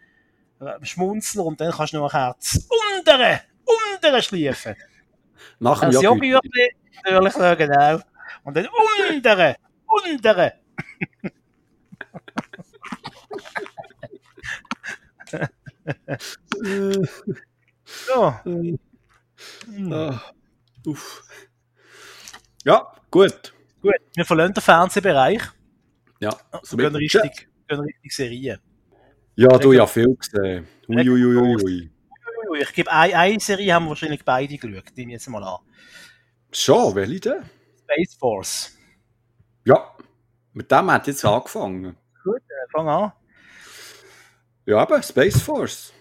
äh, schmunzeln und dann kannst du nachher das untere, untere schliefen. [laughs] Nach dem Das Joghurt. Natürlich, so genau. Und dann untere, untere. [laughs] So. Hm. Ah, uff. Ja, gut. Gut, wir verlassen den Fernsehbereich Ja, und gehen richtig, gehen richtig Serien. Ja, du ja viel gesehen. Ui, ui, ui, ui, Ich gebe eine, eine Serie, haben wir wahrscheinlich beide geschaut. Nehmen wir jetzt mal an. Schon, welche denn? Space Force. Ja, mit dem hat jetzt angefangen. Gut, äh, fang an. Ja, aber Space Force.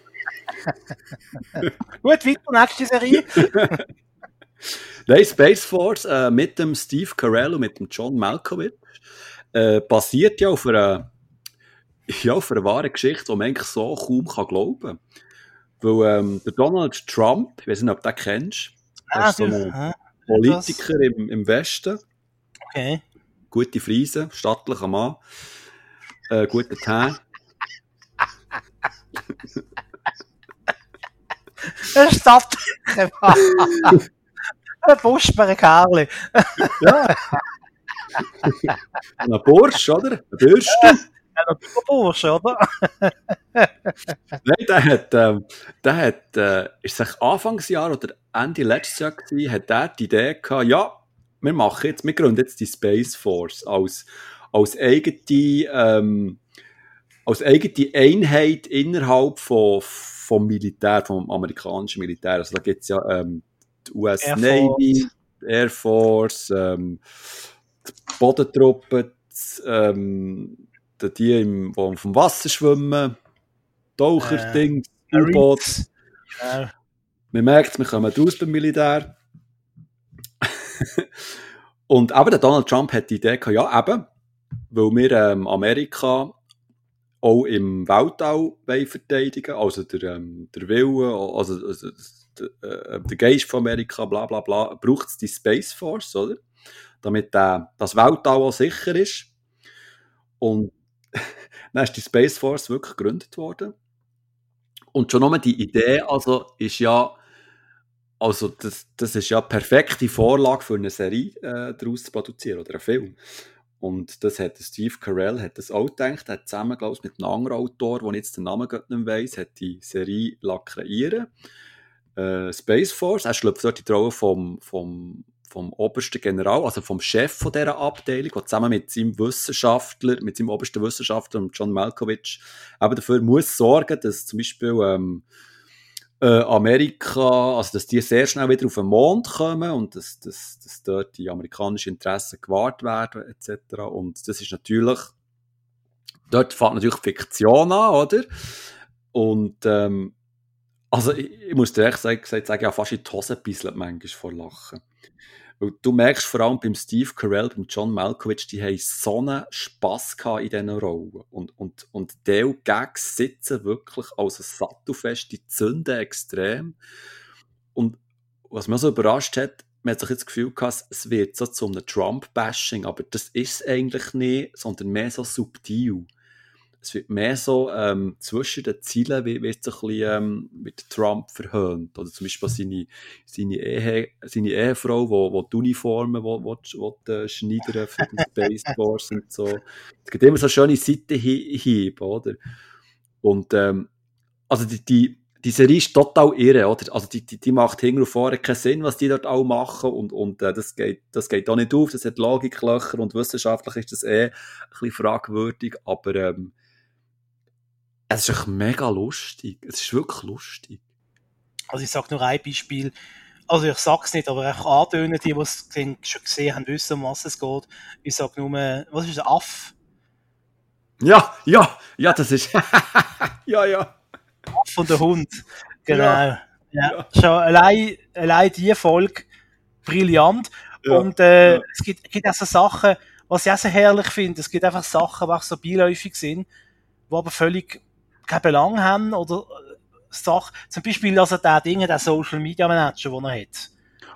[laughs] Gut, weiter, nächste Serie. [laughs] Nein, Space Force äh, mit dem Steve Carell und mit dem John Malkovich äh, basiert ja auf [laughs] einer, ja auf einer wahren Geschichte, die man eigentlich so kaum kann glauben Weil ähm, der Donald Trump, ich weiß nicht, ob du den kennst, Ah, ist so ein? Politiker im, im Westen, Okay. gute Friese, stattlicher Mann, äh, guter Teint. [laughs] Ein stattlicher Mann. [laughs] Ein Buschbären Kerli. Ja. Ein Bursch, oder? Ein Bürste. Ein Bursche, oder? Nein, der hat, ähm, der hat, äh, ist es Anfangsjahr oder Ende letztes Jahr gewesen, hat der die Idee gehabt, ja, wir machen jetzt, wir gründen jetzt die Space Force als, als eigene, ähm, als eigene Einheit innerhalb von, vom Militär, vom amerikanischen Militär. Also da gibt es ja ähm, US Air Navy, Air Force, ähm, die Bodentruppen, die, ähm, die, die im, die dem Wasser schwimmen, Taucherdings, U-Boot. Marines. Genau. Man merkt, wir kommen raus beim Militär. Und aber der Donald Trump hat die Idee gehabt, ja eben, weil wir ähm, Amerika auch im Weltall verteidigen, also der, ähm, der Wille, also, also äh, der Geist von Amerika, bla bla bla, braucht es die Space Force, oder? Damit äh, das Weltall auch sicher ist. Und [laughs] dann ist die Space Force wirklich gegründet worden. Und schon nur die Idee, also, ist ja, also, das, das ist ja perfekte Vorlage für eine Serie äh, daraus zu produzieren oder einen Film. Und das hat Steve Carell hat das auch gedacht, hat zusammen, glaube ich, mit einem anderen Autor, der jetzt den Namen nicht mehr weiss, hat die Serie lassen kreieren. Äh, Space Force, er schlüpft dort die Rolle vom, vom, vom obersten General, also vom Chef von dieser Abteilung, der zusammen mit seinem Wissenschaftler, mit seinem obersten Wissenschaftler, John Malkovich, eben dafür muss sorgen, dass zum Beispiel ähm, äh, Amerika, also dass die sehr schnell wieder auf den Mond kommen und dass, dass, dass dort die amerikanischen Interessen gewahrt werden, etc. Und das ist natürlich, dort fängt natürlich Fiktion an, oder? Und ähm, also ich, ich muss dir echt sagen, sagen, ja, fast in die Hose bisselt manchmal vor Lachen. Weil du merkst vor allem beim Steve Carell, beim John Malkovich, die haben so einen Spass gehabt in diesen Rollen. Und, und, und die Gags sitzen wirklich als sattelfest, die zünden extrem. Und was mich so überrascht hat, man hat sich jetzt das Gefühl gehabt, es wird so zu einem Trump-Bashing, aber das ist es eigentlich nicht, sondern mehr so subtil. Es wird mehr so ähm, zwischen den Zielen, wie wird so ein bisschen ähm, mit Trump verhöhnt. Oder zum Beispiel seine, seine, Ehe, seine Ehefrau, wo, wo die Uniformen wo, wo, wo, äh, schneidern für die [laughs] Space Force und so. Es gibt immer so schöne Seitenhiebe, oder? Und ähm, also die, die, die Serie ist total irre, oder? Also die, die, die macht hinten und vorne keinen Sinn, was die dort auch machen und, und äh, das, geht, das geht auch nicht auf, das hat Logiklöcher und wissenschaftlich ist das eh ein bisschen fragwürdig, aber ähm, es ist echt mega lustig. Es ist wirklich lustig. Also ich sage nur ein Beispiel. Also ich sag's nicht, aber einfach antönen, die, die es schon gesehen haben, wissen, um was es geht. Ich sag nur, was ist ein Aff? Ja, ja, ja, das ist. [laughs] ja, ja. Aff und der Hund. Genau. Ja. Ja. Ja. Schon allein, allein die Folge brillant. Ja. Und äh, Ja. es gibt, gibt auch so Sachen, was ich auch sehr herrlich finde. Es gibt einfach Sachen, die auch so beiläufig sind, die aber völlig keinen Belang haben oder äh, Sachen. Zum Beispiel also der Ding, der Social Media Manager, den er hat.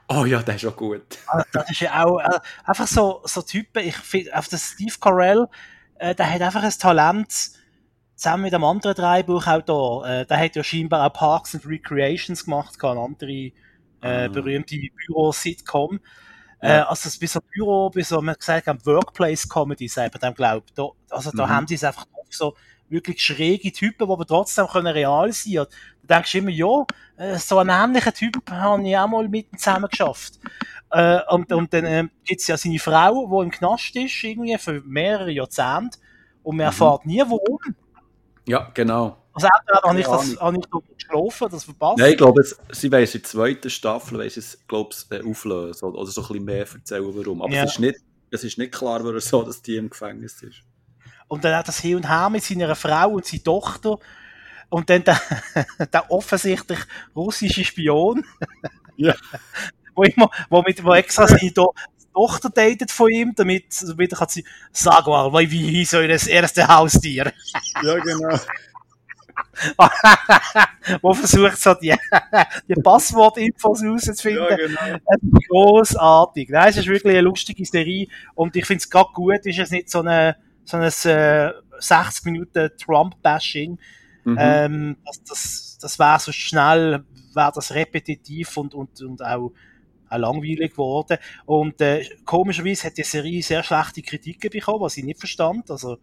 Oh ja, das ist auch gut. Also, das ist ja auch äh, einfach so, so Typen. Ich finde, auf den Steve Carell, äh, der hat einfach ein Talent, zusammen mit einem anderen Drehbuchautor. Äh, der hat ja scheinbar auch Parks and Recreations gemacht, eine andere äh, Ah. berühmte Büro-Sitcom. Äh, Ja. also es- bei so Büro, bei so, man gesagt haben, Workplace-Comedy, sagt man dem glaubt. Da, also da Mhm. haben die es einfach so wirklich schräge Typen, die aber trotzdem können real sein können. Da denkst du immer, ja, äh, so einen ähnlichen Typ habe ich auch mal mit ihm zusammen geschafft. Äh, und, und dann ähm, gibt es ja seine Frau, die im Knast ist, irgendwie für mehrere Jahrzehnte. Und man Mhm. erfährt nie, warum. Ja, genau. Also entweder habe ich das nicht geschlafen, das verpasst. Nein, ich glaube, sie weiss in der zweiten Staffel weiss es, glaube ich, äh, auflösen oder, oder so ein bisschen mehr erzählen, warum. Aber Ja. es, ist nicht, es ist nicht klar, warum so, dass die im Gefängnis ist. Und dann hat das Hin und Her mit seiner Frau und seiner Tochter. Und dann der, [laughs] der offensichtlich russische Spion. [laughs] Ja. wo, immer, wo, mit, wo extra seine to Tochter datet von ihm, damit, damit er kann sie, sag mal, wie hieß euer erste Haustier? Ja, genau. [laughs] wo versucht so die, die Passwortinfos rauszufinden. Ja, genau. Großartig. Nein, es ist wirklich eine lustige Serie und ich finde es gerade gut, ist es nicht so eine, so ein äh, 60 Minuten Trump-Bashing. Mhm. Ähm, das das, das wäre so schnell, wäre das repetitiv und, und, und auch, auch langweilig geworden. Und äh, komischerweise hat die Serie sehr schlechte Kritiken bekommen, was ich nicht verstand. Also,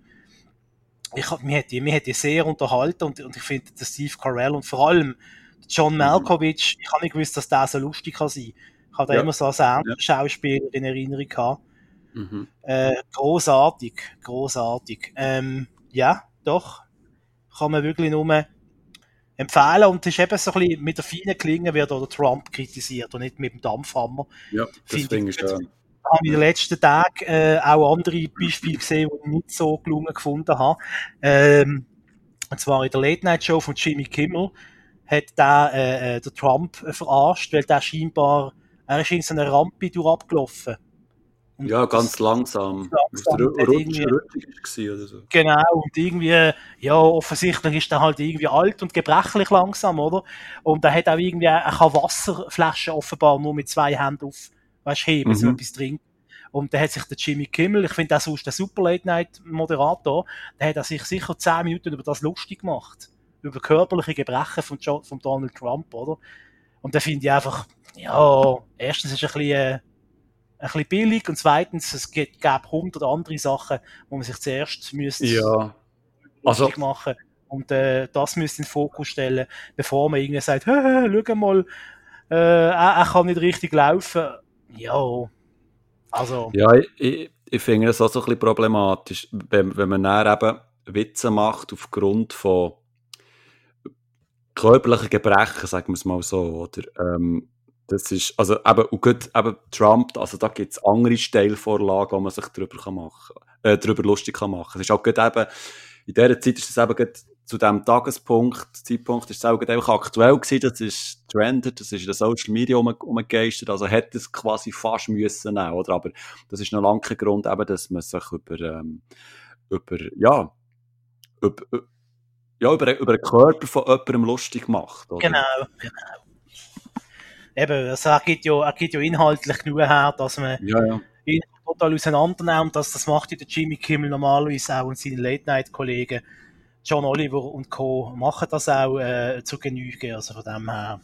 ich mich, hat die, mich hat die sehr unterhalten und, und ich finde, Steve Carell und vor allem John Malkovich, ich habe nicht gewusst, dass der so lustig kann sein. Ich habe da Ja. immer so als ja. Schauspieler in Erinnerung gehabt. Mhm. Äh, großartig, großartig. Ähm, ja, doch. Kann man wirklich nur empfehlen. Und es ist eben so ein bisschen mit der feinen Klinge wird oder Trump kritisiert und nicht mit dem Dampfhammer. Ja, das Finde ich ich schön. habe ich in den letzten Tagen äh, auch andere Beispiele gesehen, die ich nicht so gelungen gefunden habe. Ähm, und zwar in der Late Night Show von Jimmy Kimmel hat der, äh, äh, der Trump verarscht, weil der scheinbar, er ist in so einer Rampe durchabgelaufen. Und Ja, ganz langsam. langsam, rutschig war oder so. Genau, und irgendwie, ja, offensichtlich ist er halt irgendwie alt und gebrechlich langsam, oder? Und er hat auch irgendwie, er kann Wasserflaschen offenbar nur mit zwei Händen auf, weißt, heben, so Mhm. etwas trinken. Und da hat sich der Jimmy Kimmel, ich finde das sonst der Super Late Night Moderator, der hat er sich sicher zehn Minuten über das lustig gemacht. Über körperliche Gebrechen von, jo von Donald Trump, oder? Und da finde ich einfach, ja, erstens ist ein bisschen, äh, ein bisschen billig und zweitens, es gäbe hundert andere Sachen, wo man sich zuerst müsste Ja. Also, machen und äh, das müsste in den Fokus stellen, bevor man irgendwie sagt, «Hä, hä, schau mal, äh, er, er kann nicht richtig laufen. Ja, also, ja, ich, ich, ich finde das auch so ein bisschen problematisch, wenn, wenn man dann eben Witze macht aufgrund von körperlichen Gebrechen, sagen wir es mal so, oder? Ähm, das ist, also eben, und gut, eben Trump, also da gibt es andere Steilvorlagen, wo man sich darüber, kann machen, äh, darüber lustig kann machen. Es ist auch gut eben, in dieser Zeit ist es eben gerade zu diesem Tagespunkt, Zeitpunkt, ist es auch einfach aktuell gewesen, das ist trendet, das ist in den Social Media um, umgegeistert, also hätte es quasi fast müssen nehmen, oder? Aber das ist noch lange kein Grund, eben, dass man sich über, ähm, über, ja, über, ja, über, über den Körper von jemandem lustig macht, oder? genau, genau. Eben, also er gibt ja, er gibt ja inhaltlich genug her, dass man Ja, ja. ihn total auseinandernehmen und das, das macht ja der Jimmy Kimmel normalerweise auch und seine Late-Night-Kollegen John Oliver und Co. machen das auch äh, zur Genüge, also von dem her.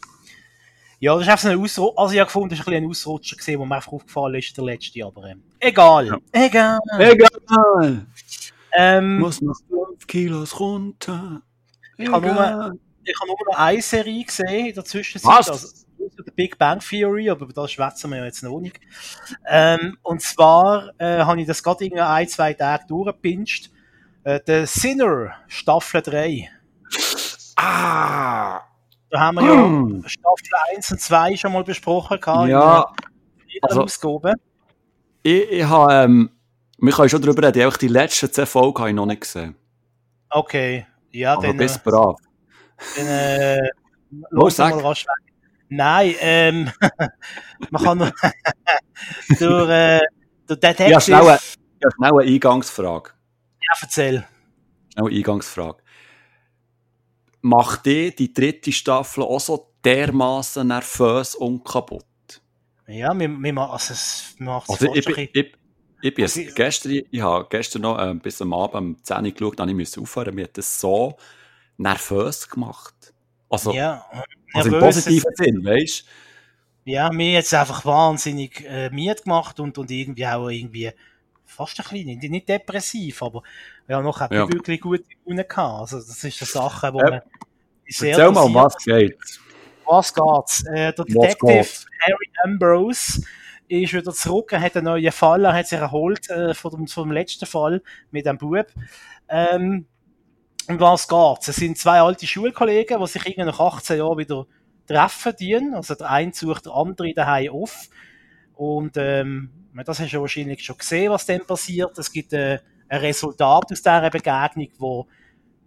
Ja, das ist einfach so ein Ausrutscher, also ich habe gefunden, das ist ein, bisschen ein Ausrutscher gewesen, wo mir einfach aufgefallen ist, der letzte, aber ähm, egal, Ja. egal. Egal! Ähm, Muss noch 5 Kilos runter. Ich habe nur- Egal. ich habe nur noch eine Serie gesehen in der Zwischenzeit, Was? also der Big Bang Theory, aber über das schwätzen wir ja jetzt noch nicht. Ähm, und zwar äh, habe ich das gerade in ein, zwei Tage durchgepinscht. Äh, The Sinner, Staffel 3. Ah! Da haben wir ja Mm. Staffel 1 und 2 schon mal besprochen. gehabt, Ja, also- ich, ich habe, ähm, wir können schon darüber reden, die letzten 10 Folgen habe ich noch nicht gesehen. Okay, ja, Aber dann, bis äh, brav. dann äh, lass sag. mal rasch weg. Nein, ähm, [laughs] man kann nur [laughs] durch, äh, durch Detective... Ja, schnell, eine- ja, schnell eine Eingangsfrage. Ja, erzähl. Schnell eine Eingangsfrage. Macht die die dritte Staffel auch so dermaßen nervös und kaputt? Ja, wir, wir, ma- also es macht Also fast ich, ich, ich bin Also ich- gestern, ich habe gestern noch äh, bis am Abend um 10 Uhr geschaut, dann musste ich aufhören. Mir hat das so nervös gemacht. Also, ja, also im positiven Sinn, weißt du? ja, mir jetzt einfach wahnsinnig äh, miet gemacht und, und irgendwie auch irgendwie fast ein bisschen, nicht, nicht depressiv, aber ja, noch hat Ja. wirklich gute Laune gehabt. Also das ist eine Sache, wo Äh, man sehr Erzähl mal, um was geht's? was geht's? Äh, der Detective geht's? Harry Ambrose ist wieder zurück, er hat einen neuen Fall, er hat sich erholt äh, von dem letzten Fall mit dem Bub. Ähm, um was geht's? Es sind zwei alte Schulkollegen, die sich irgendwie nach 18 Jahren wieder treffen dienen. Also der eine sucht der andere daheim auf. Und ähm, das hast du wahrscheinlich schon gesehen, was dann passiert. Es gibt äh, ein Resultat aus dieser Begegnung, wo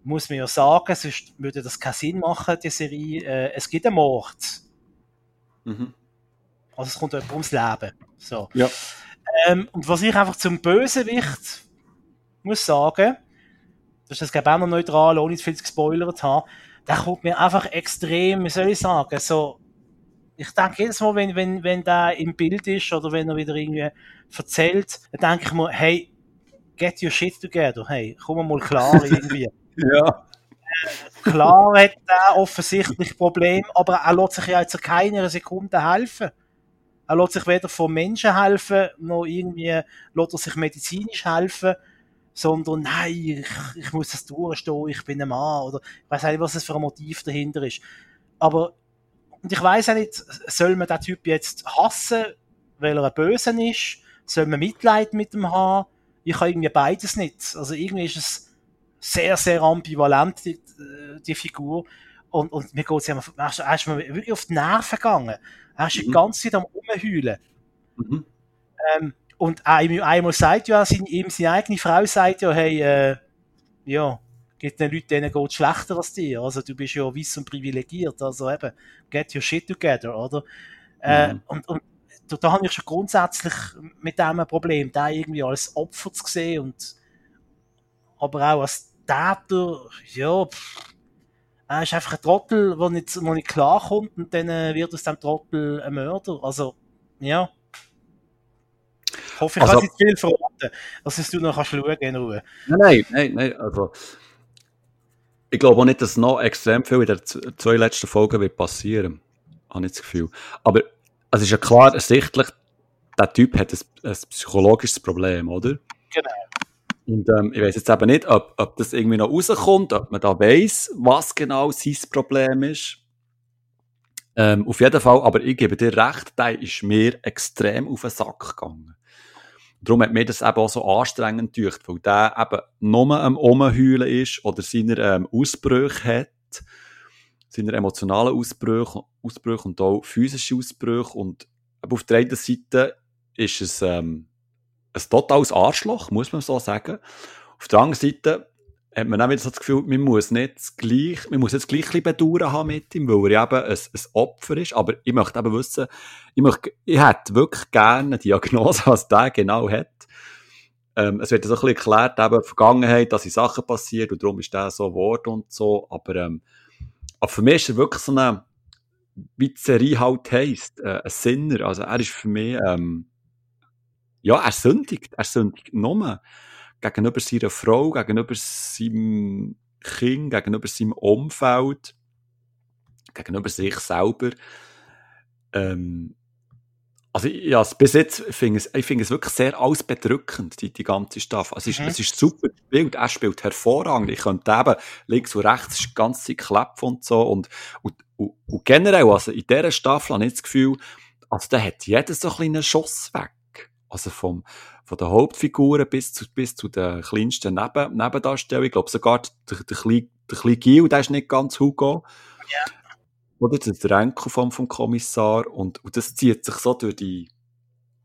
muss man ja sagen, sonst würde das keinen Sinn machen, die Serie. Äh, es gibt einen Mord. Mhm. Also es kommt jemand ums Leben. So. Ja. Ähm, und was ich einfach zum Bösewicht muss sagen, das ist das glaube auch noch neutral, ohne zu viel gespoilert zu haben, der kommt mir einfach extrem, wie soll ich sagen, so, ich denke jedes Mal, wenn, wenn, wenn der im Bild ist oder wenn er wieder irgendwie erzählt, dann denke ich mir, hey, get your shit together, hey, komm mal klar irgendwie. [laughs] ja. Klar hat er offensichtlich Probleme, aber er lässt sich ja jetzt keiner Sekunde helfen. Er lässt sich weder von Menschen helfen, noch irgendwie lässt er sich medizinisch helfen, sondern nein, ich, ich muss das durchstehen, ich bin ein Mann, oder ich weiß nicht, was das für ein Motiv dahinter ist. Aber, und ich weiß auch nicht, soll man den Typ jetzt hassen, weil er ein Bösen ist? Soll man Mitleid mit ihm haben? Ich habe irgendwie beides nicht. Also irgendwie ist es sehr, sehr ambivalent, die, die Figur. Und, und mir geht es ja, er ist mir wirklich auf die Nerven gegangen. Er ist mhm. die ganze Zeit am Umheulen. Mhm. Ähm, und einmal sagt ja, seine, ihm seine eigene Frau sagt ja, hey, äh, ja, gibt den Leuten, denen geht schlechter als dir. Also du bist ja weiss und privilegiert. Also eben, get your shit together, oder? Äh, mhm. und, und da, da habe ich schon grundsätzlich mit dem ein Problem, da irgendwie als Opfer zu sehen und aber auch als Täter, ja, pff, er ist einfach ein Trottel, der nicht, wo nicht klarkommt und dann äh, wird aus dem Trottel ein Mörder. Also, ja. Ich hoffe, ich also, kann nicht viel verraten, dass du noch kannst schauen in Ruhe. Nein, nein, nein, also ich glaube auch nicht, dass noch extrem viel in den zwei letzten Folgen wird passieren. Habe ich das Gefühl. Aber es ist ja klar ersichtlich, der Typ hat ein, ein psychologisches Problem, oder? Genau. Und ähm, ich weiß jetzt eben nicht, ob, ob das irgendwie noch rauskommt, ob man da weiß, was genau sein Problem ist. Ähm, auf jeden Fall, aber ich gebe dir recht, der ist mir extrem auf den Sack gegangen. Darum hat mir das eben auch so anstrengend gedacht, weil der eben nur am Umheulen ist oder seine ähm, Ausbrüche hat, seine emotionalen Ausbrüche, Ausbrüche und auch physische Ausbrüche. Und auf der einen Seite ist es ähm, ein totales Arschloch, muss man so sagen. Auf der anderen Seite hat man auch wieder so das Gefühl, man muss nicht gleich, man muss jetzt gleich ein bedauern haben mit ihm, weil er eben ein, ein Opfer ist. Aber ich möchte eben wissen, ich, möchte, ich hätte wirklich gerne eine Diagnose, was der genau hat. Ähm, es wird so ein bisschen erklärt, eben Vergangenheit, dass in Sachen passiert und darum ist der so Wort und so. Aber, ähm, aber für mich ist er wirklich so eine, wie die Serie halt heisst, äh, ein Sinner. Also er ist für mich, ähm, ja, er sündigt. Er sündigt nur gegenüber seiner Frau, gegenüber seinem Kind, gegenüber seinem Umfeld, gegenüber sich selber. Ähm, also ja, bis jetzt finde ich, ich finde es wirklich sehr alles bedrückend, die, die ganze Staffel. Also es, ist, mhm. es ist super gespielt, er spielt hervorragend. Ich könnte eben links und rechts die ganze Zeit klappen und so. Und, und, und, und generell, also in dieser Staffel habe ich das Gefühl, also da hat jeder so ein einen Schuss weg. Also vom, von den Hauptfiguren bis zu, bis zu den kleinsten Neben, Nebendarstellungen. Ich glaube sogar der, der, kleine, der kleine Gil, der ist nicht ganz Hugo. Ja. Oder der Enkel vom, vom Kommissar. Und, und das zieht sich so durch die,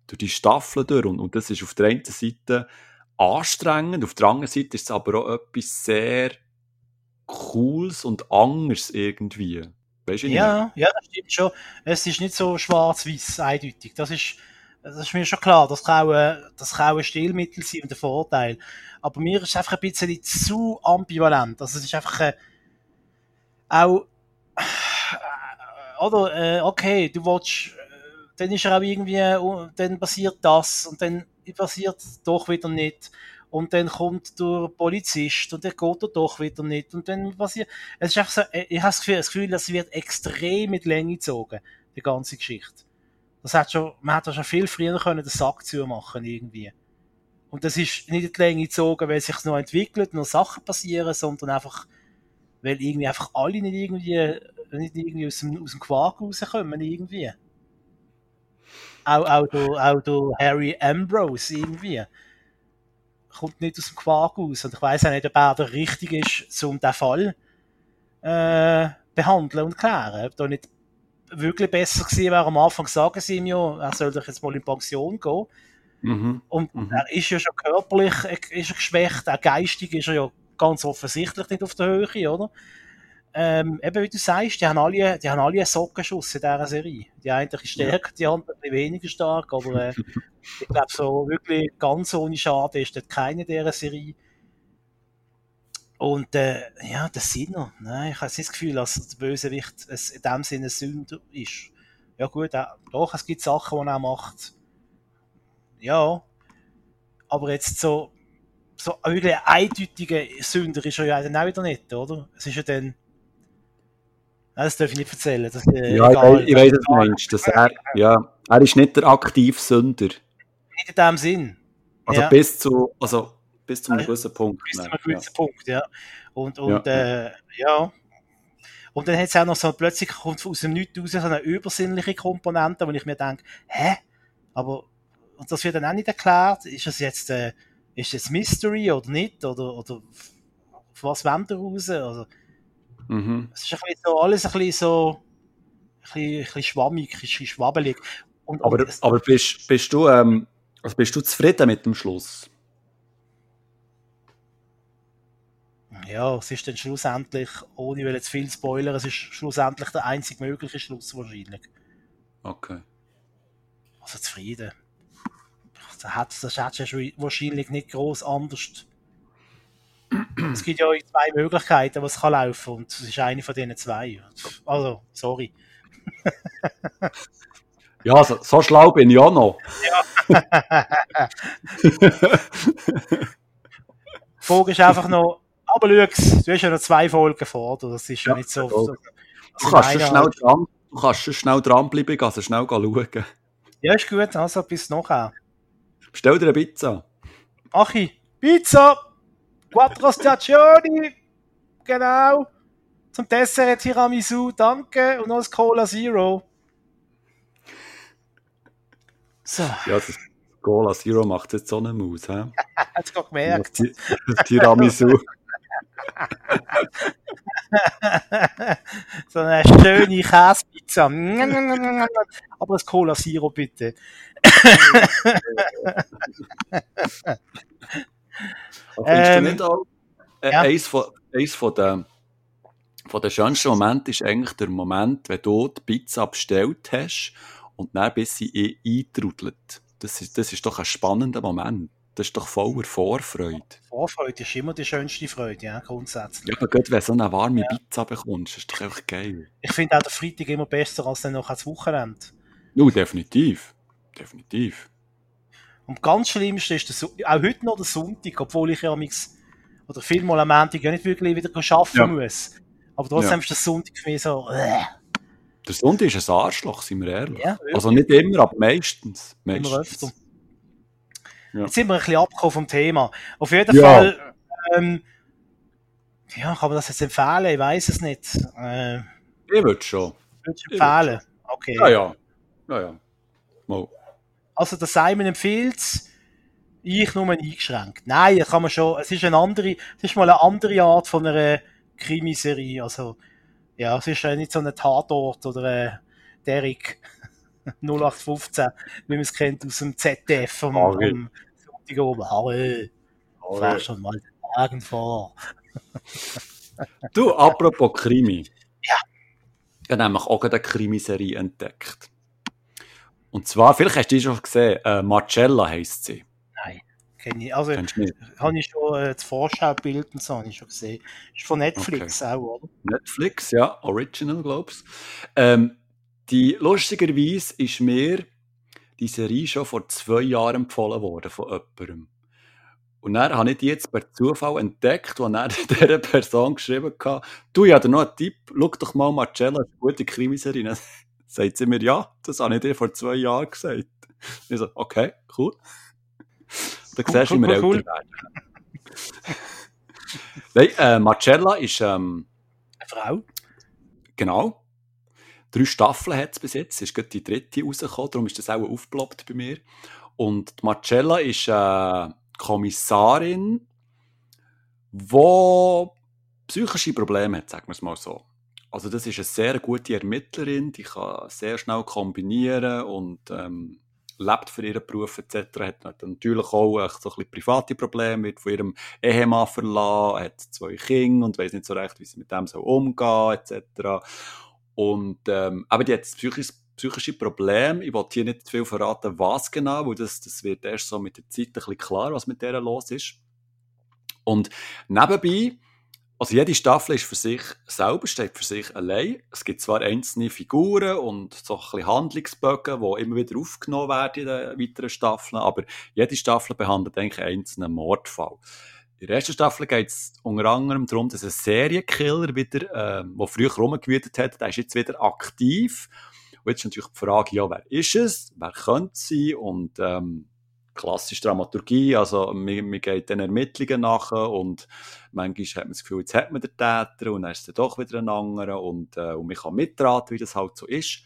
durch die Staffel durch. Und, und das ist auf der einen Seite anstrengend, auf der anderen Seite ist es aber auch etwas sehr Cooles und anderes irgendwie. Weißt du ja, ja, das stimmt schon. Es ist nicht so schwarz-weiß eindeutig. Das ist, das ist mir schon klar, das kann auch, das kann ein Stilmittel sein und ein Vorteil. Aber mir ist es einfach ein bisschen zu ambivalent. Also es ist einfach äh, auch, äh, oder, äh, okay, du willst, äh, dann ist er auch irgendwie, uh, dann passiert das und dann passiert doch wieder nicht. Und dann kommt der Polizist und dann geht er doch wieder nicht. Und dann passiert, es ist einfach so, äh, ich habe das Gefühl, das Gefühl, das wird extrem mit Länge gezogen, die ganze Geschichte. Das hat schon, man hätte schon viel früher können den Sack zumachen irgendwie. Und das ist nicht in die Länge gezogen, weil sich noch entwickelt, noch Sachen passieren, sondern einfach, weil irgendwie einfach alle nicht irgendwie, nicht irgendwie aus dem, aus dem Quark rauskommen, irgendwie. Auch, auch, der, auch der Harry Ambrose irgendwie kommt nicht aus dem Quark raus. Und ich weiß auch nicht, ob er der Richtige ist, um diesen Fall äh, behandeln und klären. Ob da nicht wirklich besser gewesen wäre, am Anfang sagen sie ihm ja, er soll doch jetzt mal in Pension gehen. Mhm. Und mhm. er ist ja schon körperlich ist er geschwächt, auch geistig ist er ja ganz offensichtlich nicht auf der Höhe, oder? Ähm, eben wie du sagst, die haben alle, die haben alle einen Sockenschuss in dieser Serie. Die eine ist stärker, die andere ein weniger stark, aber äh, [laughs] ich glaube, so wirklich ganz ohne Schaden ist dort keine dieser Serie. Und äh, ja, der Sinner, nein, ich habe nicht das Gefühl, dass der Bösewicht es in dem Sinne Sünder ist. Ja gut, äh, doch, es gibt Sachen, die er macht. Ja, aber jetzt so, so wirklich ein eindeutiger Sünder ist er ja dann auch wieder nicht, oder? Es ist ja dann... Nein, das darf ich nicht erzählen. Das, äh, ja, egal. ich, ich weiß, was du meinst. Dass er, ja, er ist nicht der aktive Sünder. Nicht in dem Sinn. Also ja. bis zu... Also, bis zu einem gewissen Punkt. Bis zu einem gewissen ja. Punkt, ja. Und, und ja. Äh, ja. Und dann hat es auch noch so, plötzlich kommt aus dem Nichts raus so eine übersinnliche Komponente, wo ich mir denke, hä? Aber, und das wird dann auch nicht erklärt, ist das jetzt, äh, ist das Mystery oder nicht? Oder, oder was wollen wir raus? Also, mhm. Es ist ein bisschen so, alles ein bisschen so, ein bisschen, ein bisschen schwammig, ein bisschen schwabbelig. Und, aber, und aber bist, bist du, ähm, also bist du zufrieden mit dem Schluss? Ja, es ist dann schlussendlich, ohne jetzt viel Spoiler, es ist schlussendlich der einzig mögliche Schluss wahrscheinlich. Okay. Also zufrieden. Das hat das wahrscheinlich nicht groß anders. es gibt ja zwei Möglichkeiten, was kann laufen und es ist eine von diesen zwei. Also, sorry. ja, so, so, schlau bin ich auch noch. Ja. [laughs] Die Frage ist einfach noch, aber schau, du hast ja noch zwei Folgen vor, das ist ja, ja nicht so. so du, kannst schon schnell dran, du kannst schon schnell dranbleiben, also schnell schauen. Ja, ist gut, also bis nachher. Bestell dir eine Pizza. Achi, Pizza! Quattro Stagioni! Genau! Zum Dessert Tiramisu, danke! Und noch das Cola Zero. So. Ja, das Cola Zero macht jetzt so eine Maus, hä? [laughs] Hast du gemerkt? Tiramisu. [laughs] [laughs] so eine schöne Käsepizza. [laughs] Aber das Cola Zero bitte. [laughs] ähm, nicht auch, äh, ja. eins, von, eins von den von den schönsten Momenten ist eigentlich der Moment, wenn du die Pizza bestellt hast und dann bis sie eintrudelt. Das ist, das ist doch ein spannender Moment. Das ist doch voller Vorfreude. Vorfreude ist immer die schönste Freude, ja, grundsätzlich. Ja, aber gut, wenn du so eine warme ja. Pizza bekommst, ist doch einfach geil. Ich finde auch der Freitag immer besser als dann noch das Wochenende. No, definitiv. Definitiv. Und ganz Schlimmste ist der, auch heute noch der Sonntag, obwohl ich ja mix, oder vielmal am Montag ja nicht wirklich wieder arbeiten ja. muss. Aber trotzdem ja. ist der Sonntag für mich so, äh. Der Sonntag ist ein Arschloch, sind wir ehrlich. Ja, also nicht immer, aber meistens. meistens. Immer öfter. Ja. Jetzt sind wir ein bisschen abgekommen vom Thema. Auf jeden ja. Fall, ähm, ja, kann man das jetzt empfehlen? Ich weiß es nicht. Äh, ich würde schon. Würdest empfehlen? Okay. Ja, ja. Ja, ja. Mal. Also, der Simon empfiehlt es, ich nur eingeschränkt. Nein, kann man schon, es ist eine andere, es ist mal eine andere Art von einer Krimiserie. Also, ja, es ist nicht so ein Tatort oder ein Derrick 0815, wie man es kennt aus dem ZDF vom, vom Sonntag oben. Harry, fahr schon mal den Wagen vor. du, apropos Krimi. Ja. Ich habe nämlich auch eine Krimiserie entdeckt. Und zwar, vielleicht hast du die schon gesehen, äh, Marcella heisst sie. Nein, kenne ich. Also, habe ich schon äh, das Vorschaubild und so, habe ich schon gesehen. Ist von Netflix okay. auch, oder? Netflix, ja, Original, glaubst ähm, die, lustigerweise ist mir die Serie schon vor zwei Jahren empfohlen worden von jemandem. Und dann habe ich die jetzt per Zufall entdeckt und dann [laughs] dieser Person geschrieben hat, du, ja, noch einen Tipp, schau doch mal Marcella, eine gute Krimiserie. Dann [laughs] sagt sie mir, ja, das habe ich dir vor zwei Jahren gesagt. Ich so, okay, cool. Da cool, siehst du, wie wir cool, älter werden. Nein, äh, Marcella ist... Ähm, eine Frau? Genau. Drei Staffeln hat es bis jetzt, ist gerade die dritte rausgekommen, darum ist das auch aufgeploppt bei mir. Und die Marcella ist eine Kommissarin, die psychische Probleme hat, sagen wir es mal so. Also das ist eine sehr gute Ermittlerin, die kann sehr schnell kombinieren und ähm, lebt für ihren Beruf etc. Hat natürlich auch so ein bisschen private Probleme, wird von ihrem Ehemann verlassen, hat zwei Kinder und weiß nicht so recht, wie sie mit dem so umgehen etc. Und, ähm, aber die hat psychisch, psychische Probleme. Ich wollte hier nicht viel verraten, was genau, weil das, das wird erst so mit der Zeit ein bisschen klar, was mit der los ist. Und nebenbei also jede Staffel ist für sich selber, steht für sich allein. Es gibt zwar einzelne Figuren und so ein bisschen Handlungsbögen, die immer wieder aufgenommen werden in den weiteren Staffeln, aber jede Staffel behandelt eigentlich einen einzelnen Mordfall. In der ersten Staffel geht es unter anderem darum, dass ein Serienkiller wieder, äh, der früher rumgewütet hat, der ist jetzt wieder aktiv. Und jetzt ist natürlich die Frage, ja, wer ist es? Wer könnte es sein? Und ähm, klassische Dramaturgie, also man, geht den Ermittlungen nach und manchmal hat man das Gefühl, jetzt hat man den Täter und dann ist es doch wieder ein anderer und, äh, und man kann mitraten, wie das halt so ist.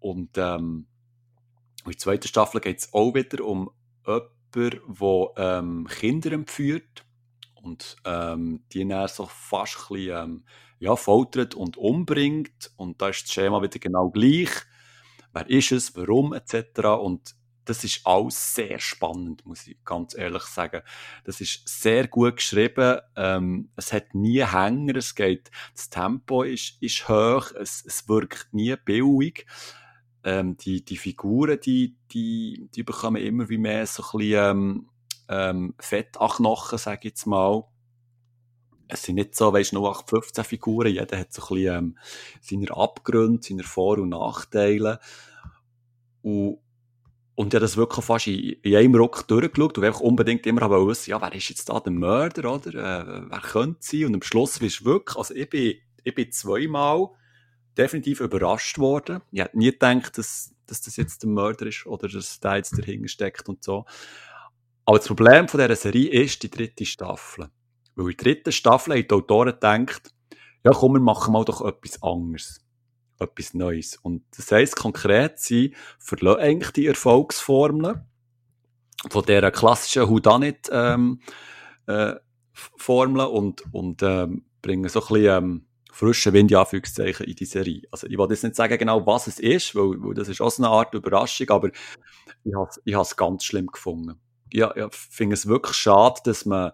Und ähm, in der zweiten Staffel geht es auch wieder um jemanden, der ähm, Kinder entführt und ähm, die dann so fast ein bisschen, ähm, ja, foltert und umbringt und da ist das Schema wieder genau gleich. Wer ist es, warum etc. Und das ist alles sehr spannend, muss ich ganz ehrlich sagen. Das ist sehr gut geschrieben. Ähm, es hat nie Hänger, es geht, das Tempo ist, ist hoch, es, es wirkt nie billig. Ähm, die, die Figuren, die, die, die bekommen immer wie mehr so ein bisschen ähm, ähm, Fett an Knochen, sage ich jetzt mal. Es sind nicht so, weißt du, nur 15 Figuren, jeder hat so ein bisschen ähm, seine Abgründe, seine Vor- und Nachteile. Und und ich habe das wirklich fast in einem Ruck durchgeschaut und einfach unbedingt immer aber wissen, ja, wer ist jetzt da der Mörder, oder? Äh, wer könnte sein? Und am Schluss wirst du wirklich, also ich bin, ich bin zweimal definitiv überrascht worden. Ich hätte nie gedacht, dass, dass das jetzt der Mörder ist oder dass der jetzt dahinter steckt und so. Aber das Problem von dieser Serie ist die dritte Staffel. Weil in der dritten Staffel haben die Autoren gedacht, ja komm, wir machen mal doch etwas anderes etwas Neues. Und das heisst konkret, sie verlassen die Erfolgsformeln von dieser klassischen Whodunit ähm, äh, Formeln und, und ähm, bringen so ein bisschen ähm, frischen Wind, Anführungszeichen, in die Serie. Also ich will jetzt nicht sagen genau, was es ist, weil, weil das ist auch so eine Art Überraschung, aber ich habe ich es ganz schlimm gefunden. Ja, ich finde es wirklich schade, dass man,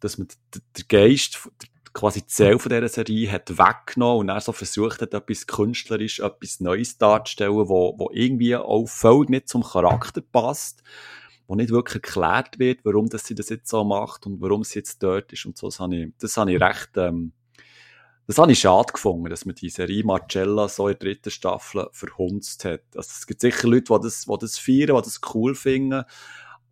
dass man den Geist, quasi die Seele von dieser Serie hat weggenommen und dann so versucht hat, etwas künstlerisch, etwas Neues darzustellen, wo, wo irgendwie auch völlig nicht zum Charakter passt, wo nicht wirklich erklärt wird, warum das sie das jetzt so macht und warum sie jetzt dort ist und so. Das habe ich, das habe ich recht, ähm, das habe ich schade gefunden, dass man die Serie Marcella so in der dritten Staffel verhunzt hat. Also es gibt sicher Leute, die das, die das feiern, die das cool finden,